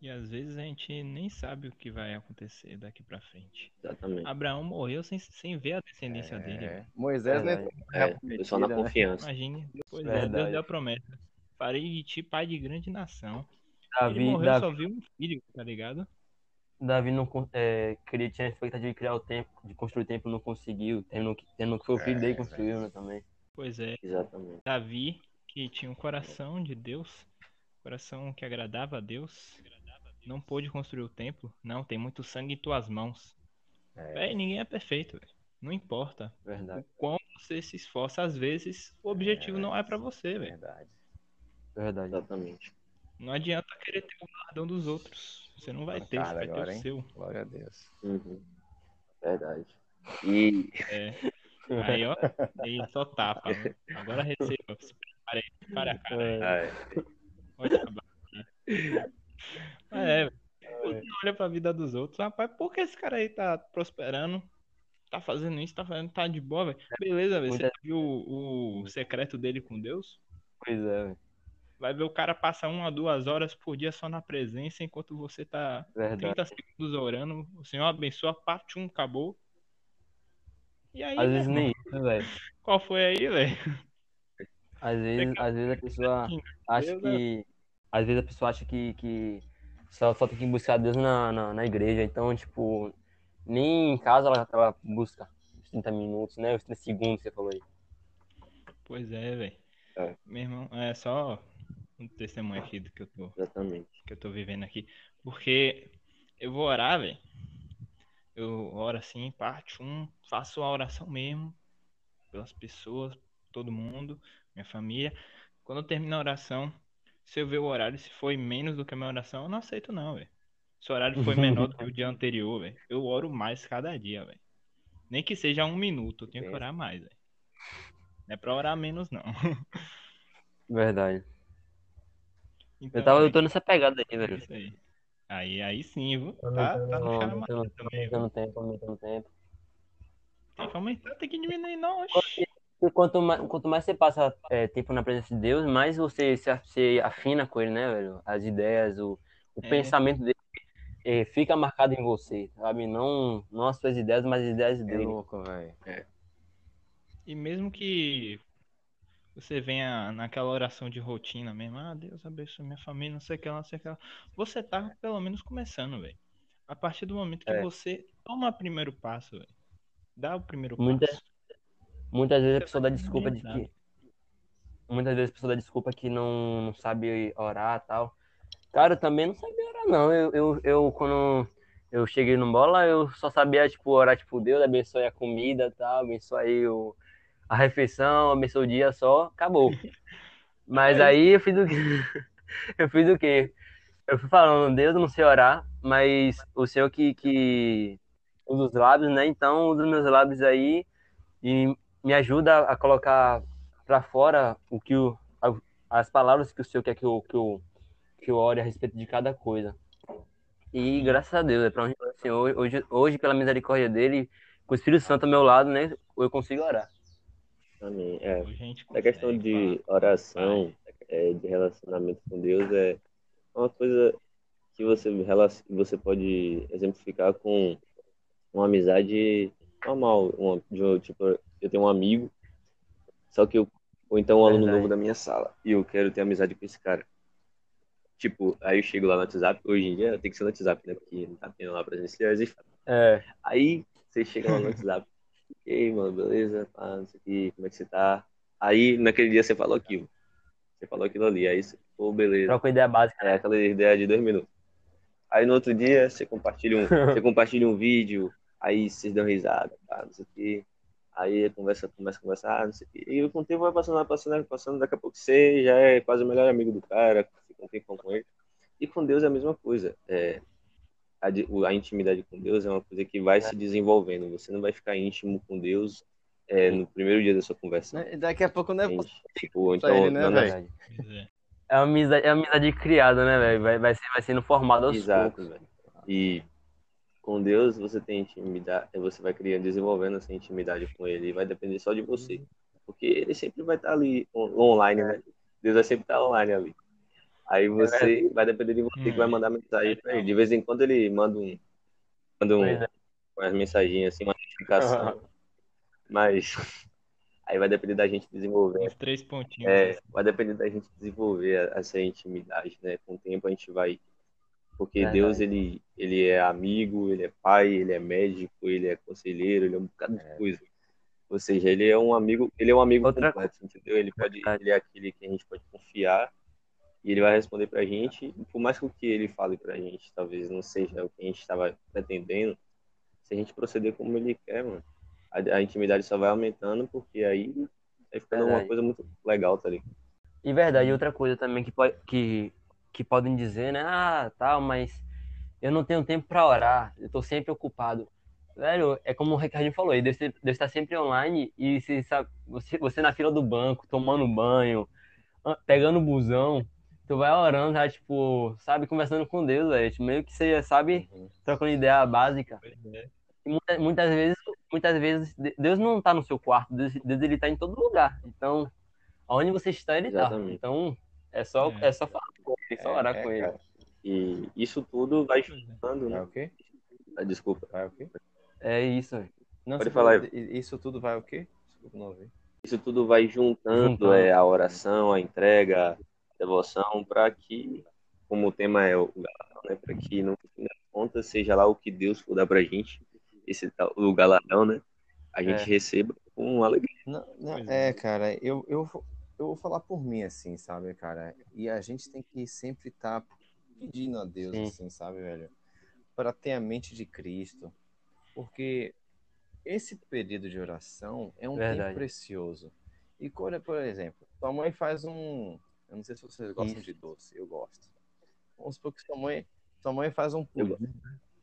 Speaker 1: E às vezes a gente nem sabe o que vai acontecer daqui pra frente.
Speaker 3: Exatamente.
Speaker 1: Abraão morreu sem, sem ver a descendência dele.
Speaker 2: É.
Speaker 1: velho.
Speaker 2: Moisés terra
Speaker 3: É, foi só na
Speaker 2: né?
Speaker 3: confiança.
Speaker 1: Imagine. Pois é. Deus deu a promessa. Farei de ti pai de grande nação. Ele
Speaker 4: Davi,
Speaker 1: morreu,
Speaker 4: Davi,
Speaker 1: só viu um filho, tá ligado?
Speaker 4: Davi não con- é, queria, tinha a expectativa de criar o templo, de construir o templo, não conseguiu, tendo que, tendo que foi o filho
Speaker 2: É,
Speaker 4: dele que construiu, né, também.
Speaker 1: Pois é,
Speaker 3: Exatamente.
Speaker 1: Davi, que tinha um coração de Deus, coração que agradava a Deus, não pôde construir o templo. Não, tem muito sangue em tuas mãos.
Speaker 2: É.
Speaker 1: Véi, ninguém é perfeito, velho. Não importa
Speaker 4: Verdade,
Speaker 1: o quão você se esforça, às vezes o objetivo
Speaker 2: É,
Speaker 1: não é pra você, velho.
Speaker 2: Verdade.
Speaker 4: verdade.
Speaker 3: Exatamente.
Speaker 1: Não adianta querer ter o galardão dos outros. Você não vai ter, você
Speaker 2: Cara,
Speaker 1: vai ter
Speaker 2: agora,
Speaker 1: o
Speaker 2: hein?
Speaker 1: seu.
Speaker 2: Glória a Deus.
Speaker 3: Uhum. Verdade. E
Speaker 1: É. Aí, ó, aí só tapa. né? Agora receba. Se cara aí, cara a cara.
Speaker 4: É.
Speaker 3: É.
Speaker 1: Pode acabar. É, velho. Você não olha pra vida dos outros. Rapaz, por que esse cara aí tá prosperando? Tá fazendo isso, tá fazendo, tá de boa, velho. Beleza, velho. Você
Speaker 4: Muita-
Speaker 1: viu o, o secreto dele com Deus?
Speaker 4: Pois é, velho.
Speaker 1: Vai ver o cara passa uma, duas horas por dia só na presença, enquanto você tá
Speaker 4: Verdade.
Speaker 1: 30 segundos orando. O Senhor abençoa, parte um, acabou. E aí,
Speaker 4: Às
Speaker 1: meu
Speaker 4: vezes nem isso, velho.
Speaker 1: qual foi aí, velho?
Speaker 4: Às vezes, às vezes a pessoa
Speaker 1: Sim,
Speaker 4: acha
Speaker 1: Deus é-
Speaker 4: que. Às vezes a pessoa acha que, que só, só tem que buscar Deus na, na, na igreja. Então, tipo, nem em casa ela, ela busca os 30 minutos, né? Os 30 segundos que você falou aí.
Speaker 1: Pois é, velho.
Speaker 3: É.
Speaker 1: Meu irmão, é só um testemunho aqui do que eu tô,
Speaker 3: Exatamente.
Speaker 1: que eu tô vivendo aqui. Porque eu vou orar, velho. Eu oro assim, parte um, faço a oração mesmo, pelas pessoas, todo mundo, minha família. Quando eu termino a oração, se eu ver o horário, se foi menos do que a minha oração, eu não aceito não, velho. Se o horário foi menor do que o dia anterior, velho, eu oro mais cada dia, velho. Nem que seja um minuto, eu tenho que orar mais, velho. Não é pra orar menos, não.
Speaker 4: Verdade.
Speaker 1: Então,
Speaker 4: Eu, tava, eu tô nessa pegada aí, velho.
Speaker 1: isso aí. Aí, aí sim, viu? Tá, tá no
Speaker 4: aumentando,
Speaker 1: também,
Speaker 4: aumentando tempo, aumentando tempo.
Speaker 1: Tem que aumentar, tem que diminuir, não. oxi.
Speaker 4: E quanto mais, quanto mais você passa é, tempo na presença de Deus, mais você se, se afina com ele, né, velho? As ideias, o, o
Speaker 1: É.
Speaker 4: pensamento dele é, fica marcado em você, sabe? Não, não as suas ideias, mas as ideias
Speaker 2: É
Speaker 4: dele.
Speaker 2: louco, velho.
Speaker 1: E mesmo que você venha naquela oração de rotina mesmo, ah, Deus abençoe minha família, não sei o que lá, não sei o que lá. Você tá pelo menos começando, velho. A partir do momento que
Speaker 4: É.
Speaker 1: você toma o primeiro passo, velho. Dá o primeiro
Speaker 4: Muita-
Speaker 1: passo.
Speaker 4: Muitas vezes a pessoa dá desculpa de que. Muitas vezes a pessoa dá desculpa que não, não sabe orar e tal. Cara, eu também não sabia orar, não. Eu, eu, eu, quando eu cheguei no bola, eu só sabia, tipo, orar, tipo, Deus abençoe a comida e tal, abençoe aí o, a refeição, abençoe o dia só, acabou. Mas aí eu fiz o quê? Eu fiz o quê? Eu fui falando, Deus, eu não sei orar, mas o Senhor que, que usa os lábios, né? Então, usa os meus lábios aí e me ajuda a colocar pra fora o que o, a- as palavras que o Senhor quer que eu, que eu, que eu ore a respeito de cada coisa. E graças a Deus, é pra onde vai o Senhor, hoje, hoje, pela misericórdia dele, com o Espírito Santo ao meu lado, né? Eu consigo orar.
Speaker 3: Amém. É,
Speaker 1: a
Speaker 3: questão de oração, é, de relacionamento com Deus é uma coisa que você, você pode exemplificar com uma amizade normal. Uma, de, tipo, eu tenho um amigo, só que eu, ou então um aluno
Speaker 4: Verdade.
Speaker 3: novo da minha sala, e eu quero ter amizade com esse cara. Tipo, aí eu chego lá no WhatsApp, hoje em dia tem que ser no WhatsApp, né? Porque não tá tendo lá presenciais e
Speaker 4: É,
Speaker 3: Aí você chega lá no WhatsApp. E aí, mano, beleza? Ah, não sei o que, como é que você tá? Aí naquele dia você falou aquilo. Você falou aquilo ali. Aí você, pô, beleza.
Speaker 4: troca ideia básica.
Speaker 3: É aquela ideia de dois minutos. Aí no outro dia você compartilha um, você compartilha um vídeo, aí vocês dão risada, tá, não sei o que. Aí conversa, começa a conversar, não sei o que. E com o tempo vai passando, vai passando, vai passando, daqui a pouco você já é quase o melhor amigo do cara, fica um tempão com ele. E com Deus é a mesma coisa. É, a, a intimidade com Deus é uma coisa que vai se desenvolvendo. Você não vai ficar íntimo com Deus é, no primeiro dia da sua conversa.
Speaker 2: Né? Daqui a pouco não é
Speaker 3: Entende? Tipo, então,
Speaker 2: ele, né,
Speaker 3: não,
Speaker 1: é.
Speaker 4: É uma amizade, é uma amizade criada, né, velho? Vai, vai, ser, vai sendo formada aos
Speaker 3: Exato,
Speaker 4: poucos.
Speaker 3: velho. E com Deus você tem intimidade, você vai criando, desenvolvendo essa intimidade com Ele e vai depender só de você. Porque Ele sempre vai estar ali on- online, né? Deus vai sempre estar online ali. Aí você vai depender de você que vai
Speaker 1: Hum.
Speaker 3: mandar mensagem pra ele. De vez em quando ele manda um, manda um,
Speaker 4: é.
Speaker 3: umas mensaginhas assim, uma notificação. Mas aí vai depender da gente desenvolver
Speaker 1: Uns três pontinhos.
Speaker 3: é, vai depender da gente desenvolver essa intimidade, né? Com o tempo a gente vai. Porque. Deus, ele, ele é amigo, ele é pai, ele é médico, ele é conselheiro, ele é um bocado de coisa. Ou seja, ele é um amigo, ele é um amigo
Speaker 4: Outra
Speaker 3: completo, entendeu? Ele pode, ele é aquele que a gente pode confiar e ele vai responder pra gente, por mais que o que ele fale pra gente talvez não seja o que a gente estava pretendendo, se a gente proceder como ele quer, mano, a, a intimidade só vai aumentando, porque aí vai ficando uma coisa muito legal, tá ligado?
Speaker 4: E verdade, outra coisa também que, pode, que, que podem dizer, né? Ah, tal, mas eu não tenho tempo pra orar, eu tô sempre ocupado. Velho, é como o Ricardinho falou, Deus, Deus está sempre online e você, sabe, você, você na fila do banco, tomando banho, pegando o busão, tu vai orando, já, tipo, sabe, conversando com Deus, velho. Tipo, meio que você, sabe,
Speaker 2: Uhum.
Speaker 4: trocando ideia básica.
Speaker 1: É.
Speaker 4: E muita- muitas vezes, muitas vezes, de- Deus não tá no seu quarto, Deus, Deus ele tá em todo lugar. Então, aonde você está, ele tá.
Speaker 3: Exatamente.
Speaker 4: Então, é só,
Speaker 1: É.
Speaker 4: é só falar com ele, só orar
Speaker 2: É,
Speaker 4: com ele.
Speaker 2: cara.
Speaker 3: E isso tudo vai
Speaker 1: é.
Speaker 3: juntando,
Speaker 2: Vai
Speaker 3: né?
Speaker 2: o quê?
Speaker 3: Ah, Desculpa.
Speaker 2: Vai o quê?
Speaker 4: É isso, velho.
Speaker 3: Pode falar,
Speaker 2: falou de- Isso tudo vai o quê? Desculpa, não ouvi.
Speaker 3: Isso tudo vai juntando,
Speaker 4: Juntando.
Speaker 3: é, a oração, a entrega, a devoção, para que, como o tema é o galardão, né? Para que no fim das contas, seja lá o que Deus for dar pra gente, esse tal, o galardão, né? A gente
Speaker 4: É.
Speaker 3: receba com alegria.
Speaker 2: Não, não, é,
Speaker 1: é.
Speaker 2: cara, eu, eu, vou- eu vou falar por mim, assim, sabe, cara? E a gente tem que sempre estar pedindo a Deus,
Speaker 4: Sim.
Speaker 2: assim, sabe, velho? Para ter a mente de Cristo. Porque esse período de oração é um
Speaker 4: Verdade.
Speaker 2: tempo precioso. E, quando, por exemplo, sua mãe faz um. Eu não sei se vocês gostam
Speaker 4: Isso.
Speaker 2: de doce, eu gosto. Vamos supor que sua mãe, sua mãe faz um
Speaker 3: Eu
Speaker 2: pudim.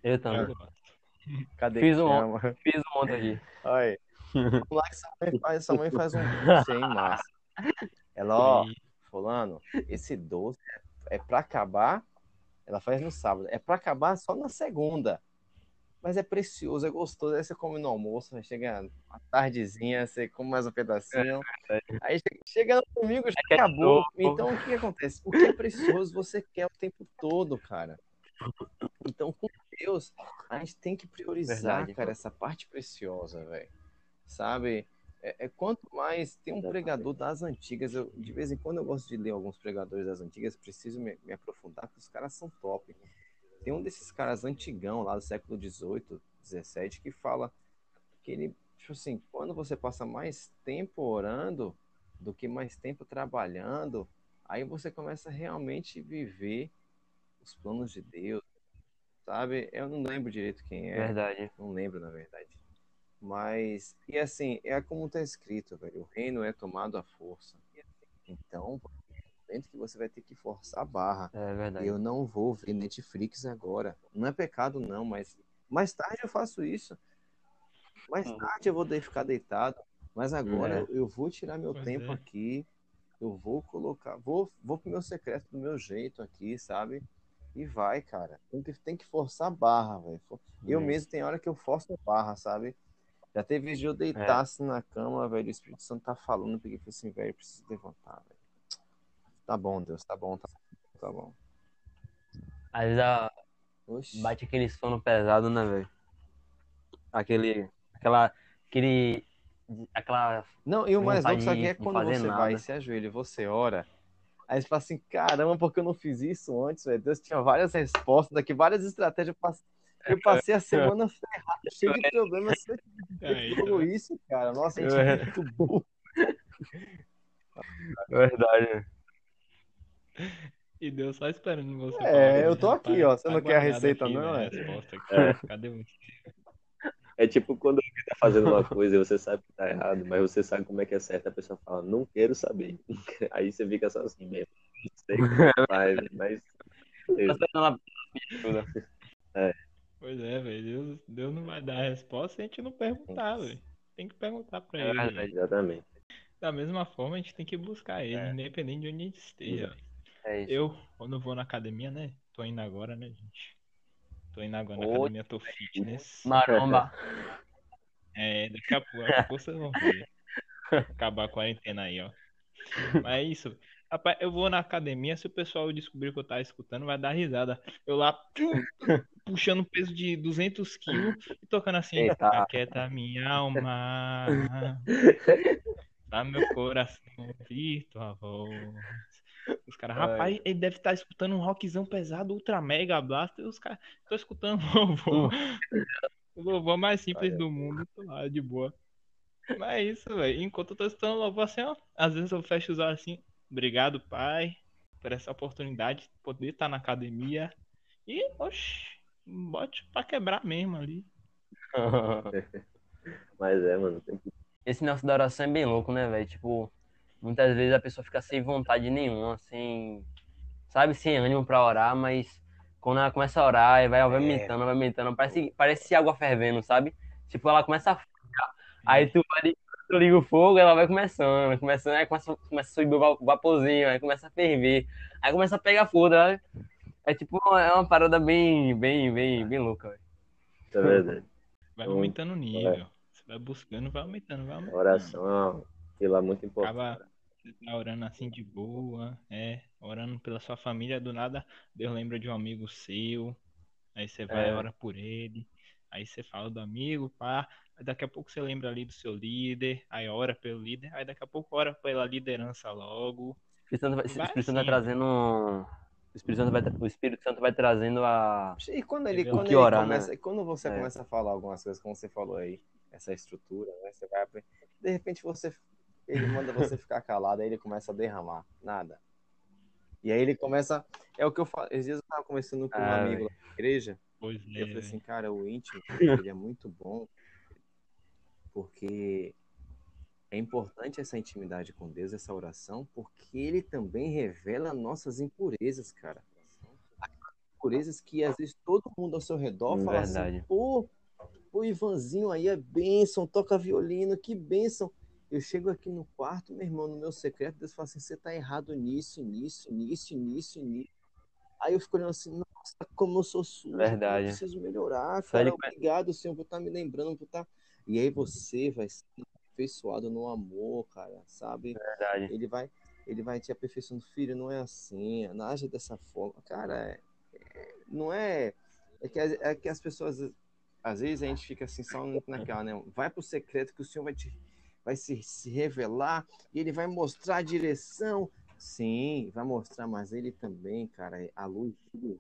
Speaker 4: Eu também.
Speaker 2: Cadê
Speaker 4: Fiz
Speaker 2: que
Speaker 4: um
Speaker 2: chama?
Speaker 4: Fiz um monte aqui.
Speaker 2: Olha, vamos lá que sua mãe faz, sua mãe faz um doce aí, massa. Ela, ó, fulano, esse doce é pra acabar, ela faz no sábado, é pra acabar só na segunda. Mas é precioso, é gostoso, aí você come no almoço, vai chegar a tardezinha, você come mais um pedacinho. Aí che- chega no domingo, já
Speaker 4: quer
Speaker 2: acabou. Então o que, que acontece? O que é precioso você quer o tempo todo, cara. Então, com Deus, a gente tem que priorizar,
Speaker 4: Verdade.
Speaker 2: cara, essa parte preciosa, velho. Sabe? É, é quanto mais tem um pregador das antigas, eu, de vez em quando eu gosto de ler alguns pregadores das antigas, preciso me, me aprofundar, porque os caras são top. Tem um desses caras antigão lá do século XVIII, XVII, que fala que ele, tipo assim, quando você passa mais tempo orando do que mais tempo trabalhando, aí você começa a realmente viver os planos de Deus, sabe? Eu não lembro direito quem é,
Speaker 4: Verdade.
Speaker 2: não lembro na verdade. Mas, e assim, é como está escrito, velho, o reino é tomado à força. Então, dentro que você vai ter que forçar a barra.
Speaker 4: É verdade.
Speaker 2: Eu não vou ver Netflix agora. Não é pecado, não, mas mais tarde eu faço isso. Mais
Speaker 4: Uhum.
Speaker 2: tarde eu vou de- ficar deitado. Mas agora
Speaker 4: É.
Speaker 2: eu, eu vou tirar meu
Speaker 1: Pois
Speaker 2: tempo
Speaker 1: é.
Speaker 2: aqui. Eu vou colocar. Vou, vou pro meu secreto do meu jeito aqui, sabe? E vai, cara. Tem que, tem que forçar a barra, velho. Eu
Speaker 4: É.
Speaker 2: mesmo tem hora que eu forço a barra, sabe? Já teve vez de eu
Speaker 4: É.
Speaker 2: deitar assim na cama, velho. O Espírito Santo tá falando, porque eu falei assim, velho, preciso levantar, velho. Tá bom, Deus, tá bom, tá bom. Tá bom.
Speaker 4: Às vezes a-
Speaker 2: Oxi.
Speaker 4: bate aquele sono pesado, né, velho? Aquele. Aquela. Aquele. Aquela.
Speaker 2: Não, e o mais louco, sabe que é quando você
Speaker 4: nada.
Speaker 2: vai e se ajoelha e você ora. Aí você fala assim, caramba, porque eu não fiz isso antes, velho? Deus tinha várias respostas daqui, várias estratégias. Passei, eu passei a semana ferrada, cheio de problemas. Se eu feito
Speaker 1: tá vendo?
Speaker 2: isso, cara, nossa, a gente é muito burro.
Speaker 4: Verdade.
Speaker 1: E Deus só esperando você
Speaker 2: É,
Speaker 1: falar,
Speaker 2: eu tô aqui, ó. Você
Speaker 1: tá
Speaker 2: não quer a receita,
Speaker 1: aqui,
Speaker 2: não,
Speaker 1: né,
Speaker 2: é?
Speaker 1: a resposta aqui.
Speaker 3: É.
Speaker 1: Cadê o
Speaker 3: É tipo quando alguém tá fazendo uma coisa e você sabe que tá errado, mas você sabe como é que é certo, a pessoa fala, não quero saber. Aí você fica só assim mesmo. Não sei como faz, mas.
Speaker 4: Tá ela pedir ajuda.
Speaker 1: Pois é, velho. Deus, Deus não vai dar a resposta se a gente não perguntar, velho. Tem que perguntar pra
Speaker 4: É
Speaker 1: ele. velho.
Speaker 3: Exatamente.
Speaker 1: Da mesma forma, a gente tem que buscar ele,
Speaker 2: É.
Speaker 1: independente de onde a gente esteja.
Speaker 4: É isso.
Speaker 1: Eu, quando vou na academia, né? Tô indo agora, né, gente? Tô indo agora na
Speaker 4: Oi.
Speaker 1: academia, tô fitness.
Speaker 4: Maromba.
Speaker 1: É, daqui a pouco, daqui a pouco vocês vão ver. Acabar a quarentena aí, ó. Mas é isso. Rapaz, eu vou na academia, se o pessoal descobrir que eu tava escutando, vai dar risada. Eu lá, puxando peso de 200 quilos e tocando assim,
Speaker 4: Eita.
Speaker 1: aquieta minha alma, dá meu coração ouvir tua voz. Os caras, rapaz, ele deve estar escutando um rockzão pesado, ultra mega blaster, os caras, tô escutando louvor. O louvor mais simples
Speaker 2: Olha.
Speaker 1: do mundo, tô lá, de boa. Mas é isso, velho. Enquanto eu tô escutando louvor assim, ó, às vezes eu fecho os olhos assim, obrigado, pai, por essa oportunidade de poder estar na academia. E, oxe, bote pra quebrar mesmo ali.
Speaker 3: Mas é, mano. Tem que...
Speaker 4: Esse negócio da oração é bem louco, né, velho? Tipo, muitas vezes a pessoa fica sem vontade nenhuma, sem. Sabe, sem ânimo pra orar, mas quando ela começa a orar, aí vai aumentando, vai aumentando. Parece, parece água fervendo, sabe? Tipo, ela começa a ficar. Aí tu vai, tu liga o fogo, ela vai começando, vai começando, aí começa, começa a subir o va- vaporzinho, aí começa a ferver, aí começa a pegar fogo, né? É tipo, é uma parada bem, bem, bem, bem louca, velho.
Speaker 3: É verdade.
Speaker 1: Vai
Speaker 3: Então,
Speaker 1: aumentando o nível. Você vai buscando, vai aumentando, vai aumentando.
Speaker 3: oração é uma pila muito importante.
Speaker 1: Acaba você tá orando assim de boa, é, orando pela sua família, do nada Deus lembra de um amigo seu, aí você vai e
Speaker 4: É.
Speaker 1: ora por ele, aí você fala do amigo, pá, daqui a pouco você lembra ali do seu líder, aí ora pelo líder, aí daqui a pouco ora pela liderança logo.
Speaker 4: O Espírito Santo vai,
Speaker 1: Vai
Speaker 4: Espírito Santo vai
Speaker 1: assim,
Speaker 4: trazendo. um- O Espírito Santo vai, o Espírito Santo vai trazendo a.
Speaker 2: E quando ele, quando ele
Speaker 4: orar,
Speaker 2: começa,
Speaker 4: né?
Speaker 2: quando você
Speaker 4: É.
Speaker 2: começa a falar algumas coisas, como você falou aí, essa estrutura, né? Você vai aprender. De repente você ele manda você ficar calado, aí ele começa a derramar. Nada. E aí ele começa. É o que eu falo. Esses dias eu tava conversando com um
Speaker 4: Ah,
Speaker 2: amigo lá na igreja.
Speaker 1: Pois
Speaker 2: E eu falei
Speaker 1: é,
Speaker 2: assim, cara, o íntimo ele é muito bom porque é importante essa intimidade com Deus, essa oração, porque ele também revela nossas impurezas, cara. Impurezas que às vezes todo mundo ao seu redor fala assim,
Speaker 4: Verdade.
Speaker 2: pô, o Ivanzinho aí é bênção, toca violino, que bênção. Eu chego aqui no quarto, meu irmão, no meu secreto, Deus fala assim, você tá errado nisso, nisso, nisso, nisso, nisso. Aí eu fico olhando assim, nossa, como eu sou sujo,
Speaker 4: Verdade.
Speaker 2: eu preciso melhorar, cara, obrigado, Senhor, por estar me lembrando, por estar... E aí você vai ser aperfeiçoado no amor, cara, sabe?
Speaker 4: Verdade.
Speaker 2: Ele vai, ele vai te aperfeiçoando, filho, não é assim, não age dessa forma. Cara, é- é- não é... É que, as- é que as pessoas, às vezes a gente fica assim, só naquela, né? Vai pro secreto que o Senhor vai te vai se, se revelar e ele vai mostrar a direção. Sim, vai mostrar, mas ele também, cara, a luz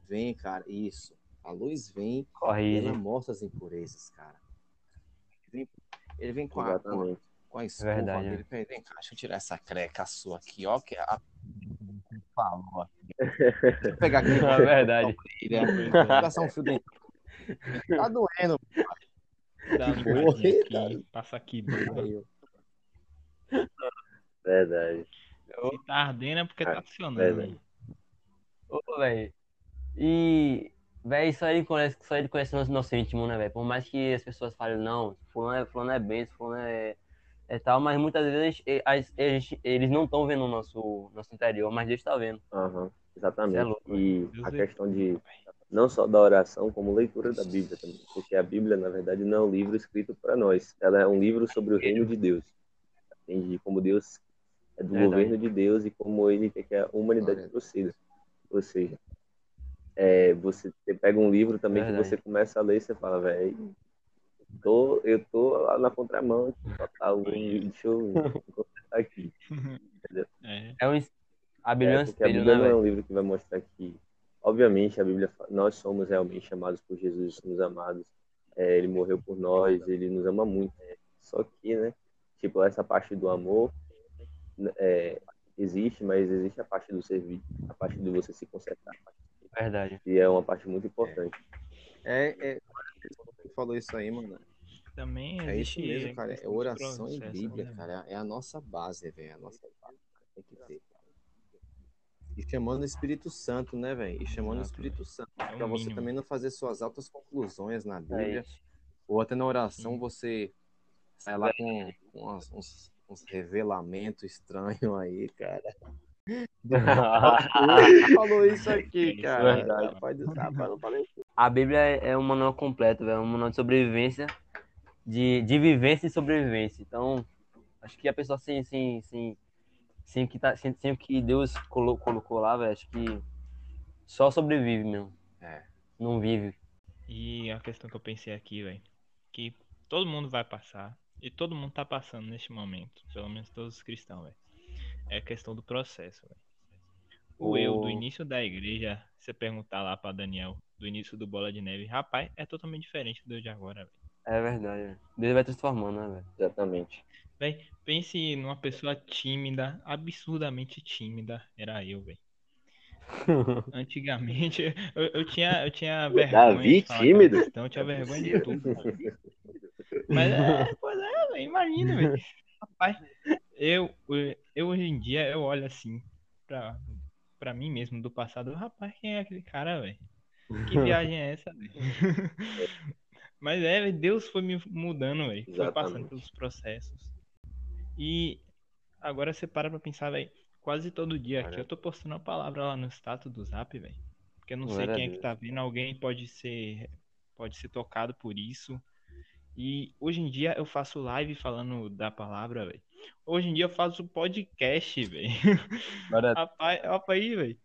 Speaker 2: vem, cara, isso. A luz vem e
Speaker 4: Corrige.
Speaker 2: ela mostra as impurezas, cara. Ele vem, ele vem com, a, com, com a escova
Speaker 4: Verdade,
Speaker 2: dele. Peraí, vem cá, deixa eu tirar essa creca sua aqui, ó, que é a... falou aqui. Deixa eu pegar aqui.
Speaker 4: É verdade.
Speaker 2: Vou passar um fio dentro. Tá doendo.
Speaker 1: dá
Speaker 2: Boa,
Speaker 1: limpadinha aqui, passa aqui,
Speaker 2: ó.
Speaker 3: Verdade.
Speaker 1: Se tá ardendo é porque tá funcionando.
Speaker 3: Verdade.
Speaker 1: né?
Speaker 4: Ô, velho. E, velho, só ele conhece, só ele conhece o nosso, nosso íntimo, né, velho? Por mais que as pessoas falem, não, fulano é, fulano é bem, fulano é, é tal, mas muitas vezes eles, eles não estão vendo o nosso, nosso interior, mas Deus tá vendo.
Speaker 3: Aham,
Speaker 4: Cê é
Speaker 3: exatamente.
Speaker 4: louco,
Speaker 3: e
Speaker 1: Deus
Speaker 3: a
Speaker 1: é-
Speaker 3: questão de não só da oração, como leitura da Bíblia também. Porque a Bíblia, na verdade, não é um livro escrito para nós. Ela é um livro sobre o reino de Deus. Entende? Como Deus é do
Speaker 4: Verdade.
Speaker 3: governo de Deus e como ele quer que a humanidade proceda. Ou seja, é, você, você pega um livro também
Speaker 4: Verdade.
Speaker 3: que você começa a ler e você fala, velho, tô, eu tô lá na contramão, total, deixa eu consertar aqui.
Speaker 1: É,
Speaker 4: É um, a Bíblia é
Speaker 3: É, porque a Bíblia
Speaker 4: né,
Speaker 3: não é um livro que vai mostrar que, obviamente, a Bíblia, nós somos realmente chamados por Jesus, somos amados. É, ele morreu por nós, ele nos ama muito. Só que, né, tipo, essa parte do amor né, é, existe, mas existe a parte do servir, a parte de você se consertar.
Speaker 4: Verdade.
Speaker 3: E é uma parte muito importante.
Speaker 2: É, é, você falou isso aí, mano.
Speaker 1: também
Speaker 2: É isso mesmo, cara. É oração e Bíblia,
Speaker 1: né?
Speaker 2: cara. É a nossa base, velho. É a nossa base. Tem que ter. E chamando o Espírito Santo, né, velho? E chamando o
Speaker 1: Exato,
Speaker 2: Espírito Santo.
Speaker 1: É o
Speaker 2: Pra você também não fazer suas altas conclusões na
Speaker 4: É
Speaker 2: Bíblia.
Speaker 4: isso.
Speaker 2: Ou até na oração
Speaker 1: Sim.
Speaker 2: você sai lá com, com uns, uns revelamentos estranhos aí, cara. Falou isso aqui, cara.
Speaker 4: verdade.
Speaker 2: Rapaz do céu, não falei
Speaker 4: A Bíblia é é um manual completo, velho. É um manual de sobrevivência, de, de vivência e sobrevivência. Então, acho que a pessoa sem, sem, sem, sem, o que, tá, sem, sem o que Deus colo- colocou lá, velho, acho que só sobrevive mesmo.
Speaker 2: É.
Speaker 4: Não vive.
Speaker 1: E a questão que eu pensei aqui, velho, que todo mundo vai passar, e todo mundo tá passando neste momento, pelo menos todos os cristãos, velho. É a questão do processo, velho. O
Speaker 4: O-
Speaker 1: eu do início da igreja, você perguntar lá pra Daniel, do início do Bola de Neve, rapaz, é totalmente diferente do de agora, velho.
Speaker 4: É verdade, velho. Deus vai transformando, né, velho?
Speaker 3: Exatamente.
Speaker 1: Véi, pense numa pessoa tímida, absurdamente tímida, era eu, velho. Antigamente, eu, eu tinha, eu tinha vergonha
Speaker 3: Davi, tímido?
Speaker 1: cristão, eu tinha vergonha de tudo. Mas é, pois é, velho, imagina, velho. Rapaz, eu, eu hoje em dia eu olho assim pra, pra mim mesmo do passado, rapaz, quem é aquele cara, velho? Que viagem é essa, velho? Mas é, Deus foi me mudando, velho. Foi passando pelos processos. E agora você para pra pensar, velho. Quase todo dia aqui
Speaker 4: Olha.
Speaker 1: eu tô postando uma palavra lá no status do Zap, velho. Porque eu não sei
Speaker 4: Glória a
Speaker 1: quem é que tá vendo. Alguém pode ser pode ser tocado por isso. E hoje em dia eu faço live falando da palavra, velho. Hoje em dia eu faço podcast, velho. Rapaz, rapaz aí, velho.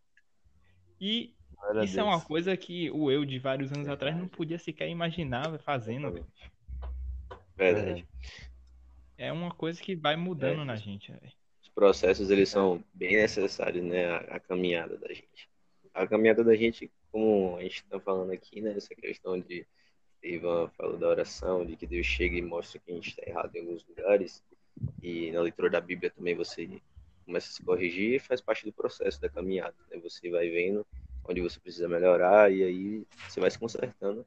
Speaker 1: E
Speaker 4: glória
Speaker 1: isso é uma coisa que o eu de vários anos atrás não podia sequer imaginar fazendo, velho.
Speaker 3: Verdade.
Speaker 1: É uma coisa que vai mudando na gente, velho.
Speaker 3: Os processos, eles são bem necessários, né? A, a caminhada da gente. A caminhada da gente, como a gente está falando aqui, né? Essa questão de Ivan falou da oração, de que Deus chega e mostra que a gente está errado em alguns lugares. E na leitura da Bíblia também você começa a se corrigir e faz parte do processo da caminhada. Né? Você vai vendo onde você precisa melhorar e aí você vai se consertando.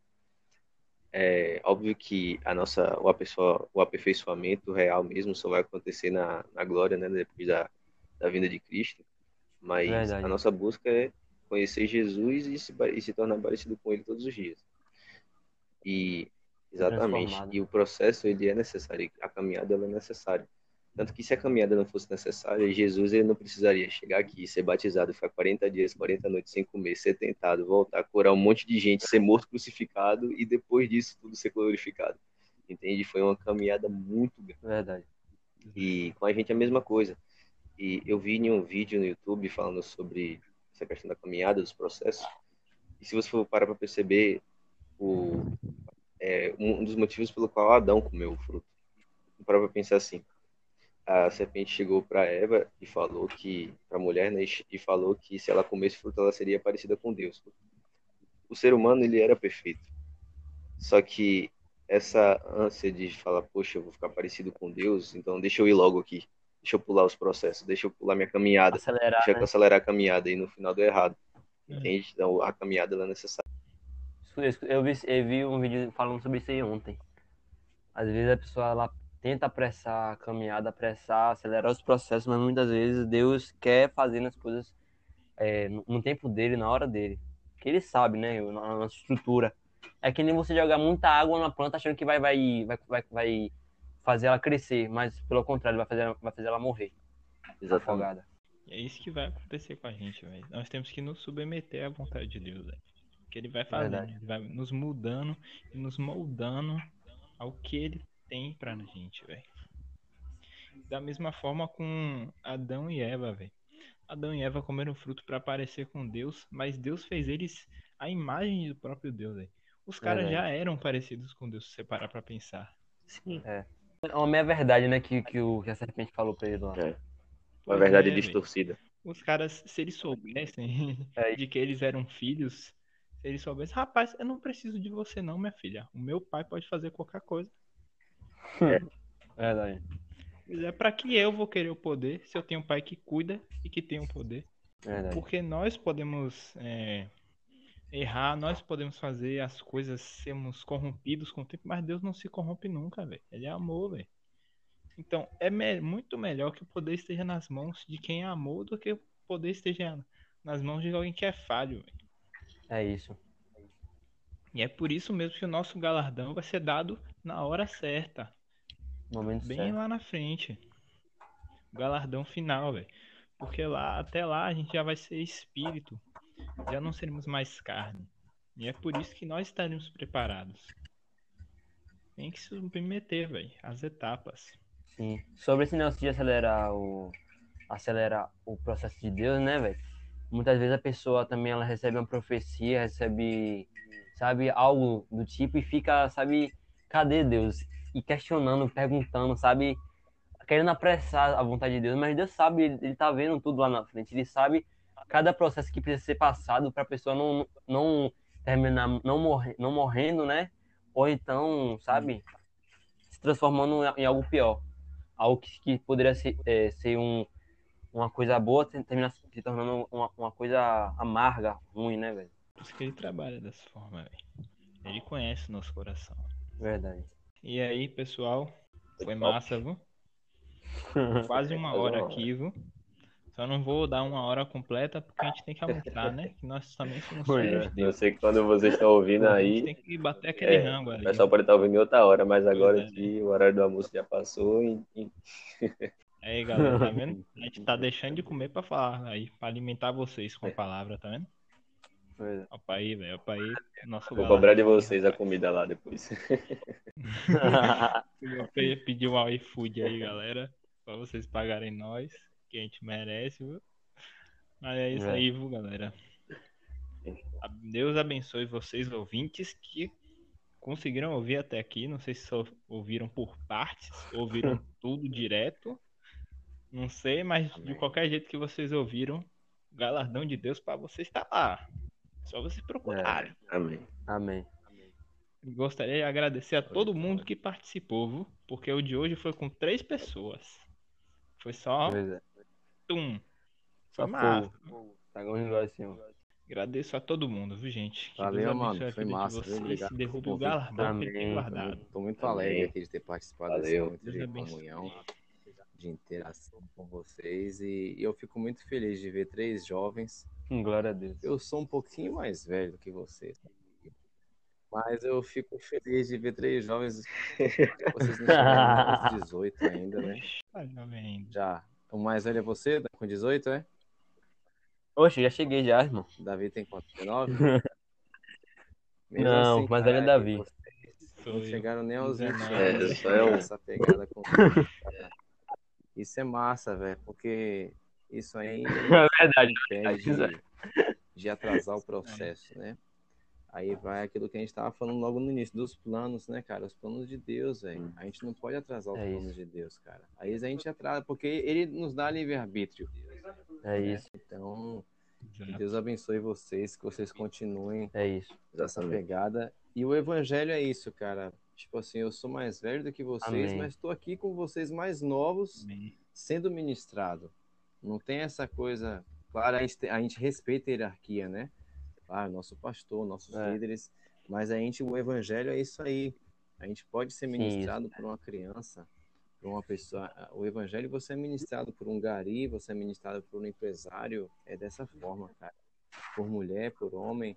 Speaker 3: É óbvio que a nossa, o, aperfeiçoa- o aperfeiçoamento real mesmo só vai acontecer na, na glória, né? Depois da, da vinda de Cristo. Mas
Speaker 4: Verdade.
Speaker 3: a nossa busca é conhecer Jesus e se, e se tornar parecido com Ele todos os dias. E exatamente. E o processo ele é necessário. A caminhada ela é necessária. Tanto que se a caminhada não fosse necessária, Jesus ele não precisaria chegar aqui, ser batizado, ficar 40 dias, 40 noites sem comer, ser tentado, voltar, curar um monte de gente, ser morto, crucificado e depois disso tudo ser glorificado. Entende? Foi uma caminhada muito grande.
Speaker 4: Verdade.
Speaker 3: E com a gente é a mesma coisa. E eu vi em um vídeo no YouTube falando sobre essa questão da caminhada, dos processos. E se você for parar para perceber, o, é, um dos motivos pelo qual Adão comeu o fruto. Para pensar assim. A serpente chegou para Eva e falou que, para a mulher, né, e falou que se ela comesse fruto, ela seria parecida com Deus. O ser humano, ele era perfeito. Só que essa ânsia de falar, poxa, eu vou ficar parecido com Deus, então deixa eu ir logo aqui. Deixa eu pular os processos, deixa eu pular minha caminhada,
Speaker 4: Acelerar,
Speaker 3: deixa
Speaker 4: né?
Speaker 3: eu acelerar a caminhada e no final deu errado.
Speaker 1: É.
Speaker 3: Entende? Então a caminhada é necessária.
Speaker 4: Eu vi, eu vi um vídeo falando sobre isso aí ontem. Às vezes a pessoa ela tenta apressar a caminhada, apressar, acelerar os processos, mas muitas vezes Deus quer fazer as coisas é, no, tempo dele, na hora dele. Que ele sabe, né? Na nossa estrutura. É que nem você jogar muita água na planta achando que vai, vai, vai, vai, vai fazer ela crescer, mas pelo contrário, vai fazer, vai fazer ela morrer,
Speaker 3: Exatamente.
Speaker 4: afogada.
Speaker 1: E é isso que vai acontecer com a gente, velho. Nós temos que nos submeter à vontade de Deus, velho. Que ele vai fazendo,
Speaker 4: Verdade.
Speaker 1: ele vai nos mudando e nos moldando ao que ele tem pra gente, velho. Da mesma forma com Adão e Eva, velho. Adão e Eva comeram fruto pra parecer com Deus, mas Deus fez eles a imagem do próprio Deus, velho. Os caras já eram parecidos com Deus, se você parar pra pensar.
Speaker 3: Sim.
Speaker 4: É uma meia verdade, né? Que, que, o, que a serpente falou pra ele lá.
Speaker 3: É. Uma verdade
Speaker 1: é,
Speaker 3: distorcida.
Speaker 1: Os caras, se eles soubessem
Speaker 4: É.
Speaker 1: de que eles eram filhos, se eles soubessem, rapaz, eu não preciso de você não, minha filha. O meu pai pode fazer qualquer coisa.
Speaker 4: Verdade.
Speaker 1: Mas é pra que eu vou querer o poder se eu tenho um pai que cuida e que tem o poder?
Speaker 4: Verdade.
Speaker 1: Porque nós podemos é, errar, nós podemos fazer as coisas, sermos corrompidos com o tempo, mas Deus não se corrompe nunca, velho. Ele é amor, velho. Então, é me- muito melhor que o poder esteja nas mãos de quem amou do que o poder esteja nas mãos de alguém que é falho, velho.
Speaker 4: É isso.
Speaker 1: E é por isso mesmo que o nosso galardão vai ser dado na hora certa,
Speaker 4: Momento
Speaker 1: bem
Speaker 4: certo.
Speaker 1: lá na frente. O galardão final, velho. Porque lá, até lá a gente já vai ser espírito, já não seremos mais carne. E é por isso que nós estaremos preparados. Tem que se submeter, velho, às etapas.
Speaker 4: Sim. Sobre esse negócio de acelerar o acelerar o processo de Deus, né, velho? Muitas vezes a pessoa também ela recebe uma profecia, recebe, sabe, algo do tipo e fica, sabe, cadê Deus? E questionando, perguntando, sabe, querendo apressar a vontade de Deus, mas Deus sabe, ele, ele tá vendo tudo lá na frente, ele sabe cada processo que precisa ser passado para a pessoa não não terminar não morrer, não morrendo, né? Ou então, sabe, se transformando em algo pior algo que, que poderia ser, é, ser um, uma coisa boa ter- termina se tornando uma, uma coisa amarga, ruim, né, velho?
Speaker 1: Por isso que ele trabalha dessa forma, velho. Ele conhece o nosso coração.
Speaker 4: Verdade.
Speaker 1: E aí, pessoal, foi massa, viu? Quase uma hora aqui, viu? Só não vou dar uma hora completa porque a gente tem que almoçar, né? Que nós também somos filhos
Speaker 4: é.
Speaker 1: de
Speaker 3: Eu sei que quando vocês estão ouvindo
Speaker 1: A gente
Speaker 3: aí,
Speaker 1: tem que bater aquele
Speaker 3: É,
Speaker 1: rango
Speaker 3: o
Speaker 1: ali.
Speaker 3: pessoal pode estar ouvindo em outra hora, mas agora
Speaker 1: é.
Speaker 3: aqui o horário do almoço já passou e
Speaker 1: Aí, galera, tá vendo? A gente tá deixando de comer pra falar aí, pra alimentar vocês com a palavra, tá vendo?
Speaker 4: Pois é.
Speaker 1: Opa aí, velho, opa aí. Nosso
Speaker 3: vou cobrar de vocês a comida lá depois.
Speaker 1: Eu pe- pedi um iFood aí, galera, pra vocês pagarem nós, que a gente merece, viu? Mas é isso
Speaker 4: É.
Speaker 1: aí, viu, galera? Deus abençoe vocês, ouvintes, que conseguiram ouvir até aqui. Não sei se só ouviram por partes, ouviram tudo direto. Não sei, mas de
Speaker 2: Amém.
Speaker 1: qualquer jeito que vocês ouviram, o galardão de Deus pra vocês tá lá. Só vocês procurarem.
Speaker 3: Amém.
Speaker 4: Amém.
Speaker 1: Gostaria de agradecer a todo mundo que participou, viu? Porque o de hoje foi com três pessoas. Foi só
Speaker 4: Pois é.
Speaker 1: um.
Speaker 4: Só
Speaker 1: Foi massa.
Speaker 4: fogo. Pegou um negocinho.
Speaker 1: Agradeço a todo mundo, viu, gente? Que
Speaker 2: Valeu,
Speaker 1: Deus
Speaker 2: mano. Foi
Speaker 1: de
Speaker 2: massa,
Speaker 1: vocês.
Speaker 2: Obrigado
Speaker 1: Se derrube
Speaker 2: pelo
Speaker 1: o galardão que ele tem guardado.
Speaker 2: Tô muito
Speaker 3: Amém.
Speaker 2: alegre aqui de ter participado desse
Speaker 3: Valeu.
Speaker 2: momento
Speaker 1: Deus
Speaker 2: de
Speaker 1: abençoe.
Speaker 2: comunhão, de interação com vocês. E eu fico muito feliz de ver três jovens.
Speaker 4: Glória a Deus.
Speaker 2: Eu sou um pouquinho mais velho que vocês. Mas eu fico feliz de ver três jovens. Vocês não chegaram aos 18 ainda, né? Já. O mais velho é você, né? com 18, é?
Speaker 4: Oxe, já cheguei já, irmão.
Speaker 2: Davi tem quanto? 19?
Speaker 4: Não, mas ele é Davi.
Speaker 2: Não chegaram nem aos 20
Speaker 1: 19.
Speaker 2: anos.
Speaker 3: É, só é
Speaker 2: Essa pegada com. Isso é massa, velho, porque isso aí
Speaker 4: É verdade.
Speaker 2: impede de, de atrasar o processo, né? Aí vai aquilo que a gente tava falando logo no início, dos planos, né, cara? Os planos de Deus, velho. A gente não pode atrasar os
Speaker 4: É
Speaker 2: planos
Speaker 4: isso.
Speaker 2: de Deus, cara. Aí a gente atrasa, porque ele nos dá livre-arbítrio.
Speaker 4: É isso.
Speaker 2: Então. Deus abençoe vocês, que vocês continuem
Speaker 4: É isso.
Speaker 2: essa pegada. E o evangelho é isso, cara. Tipo assim, eu sou mais velho do que vocês,
Speaker 4: Amém.
Speaker 2: mas estou aqui com vocês mais novos
Speaker 1: Amém.
Speaker 2: sendo ministrado. Não tem essa coisa. Claro, a gente, te- a gente respeita a hierarquia, né? Claro, nosso pastor, nossos
Speaker 4: É.
Speaker 2: líderes. Mas a gente, o evangelho é isso aí. A gente pode ser
Speaker 4: Sim,
Speaker 2: ministrado por uma criança, por uma pessoa. O evangelho você é ministrado por um gari, você é ministrado por um empresário. É dessa forma, cara. Por mulher, por homem.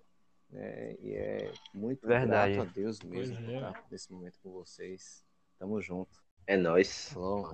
Speaker 2: Né? E é muito
Speaker 4: Verdade.
Speaker 2: grato a Deus mesmo por
Speaker 1: é.
Speaker 2: estar nesse momento com vocês. Tamo junto.
Speaker 3: É nóis.
Speaker 2: Falou.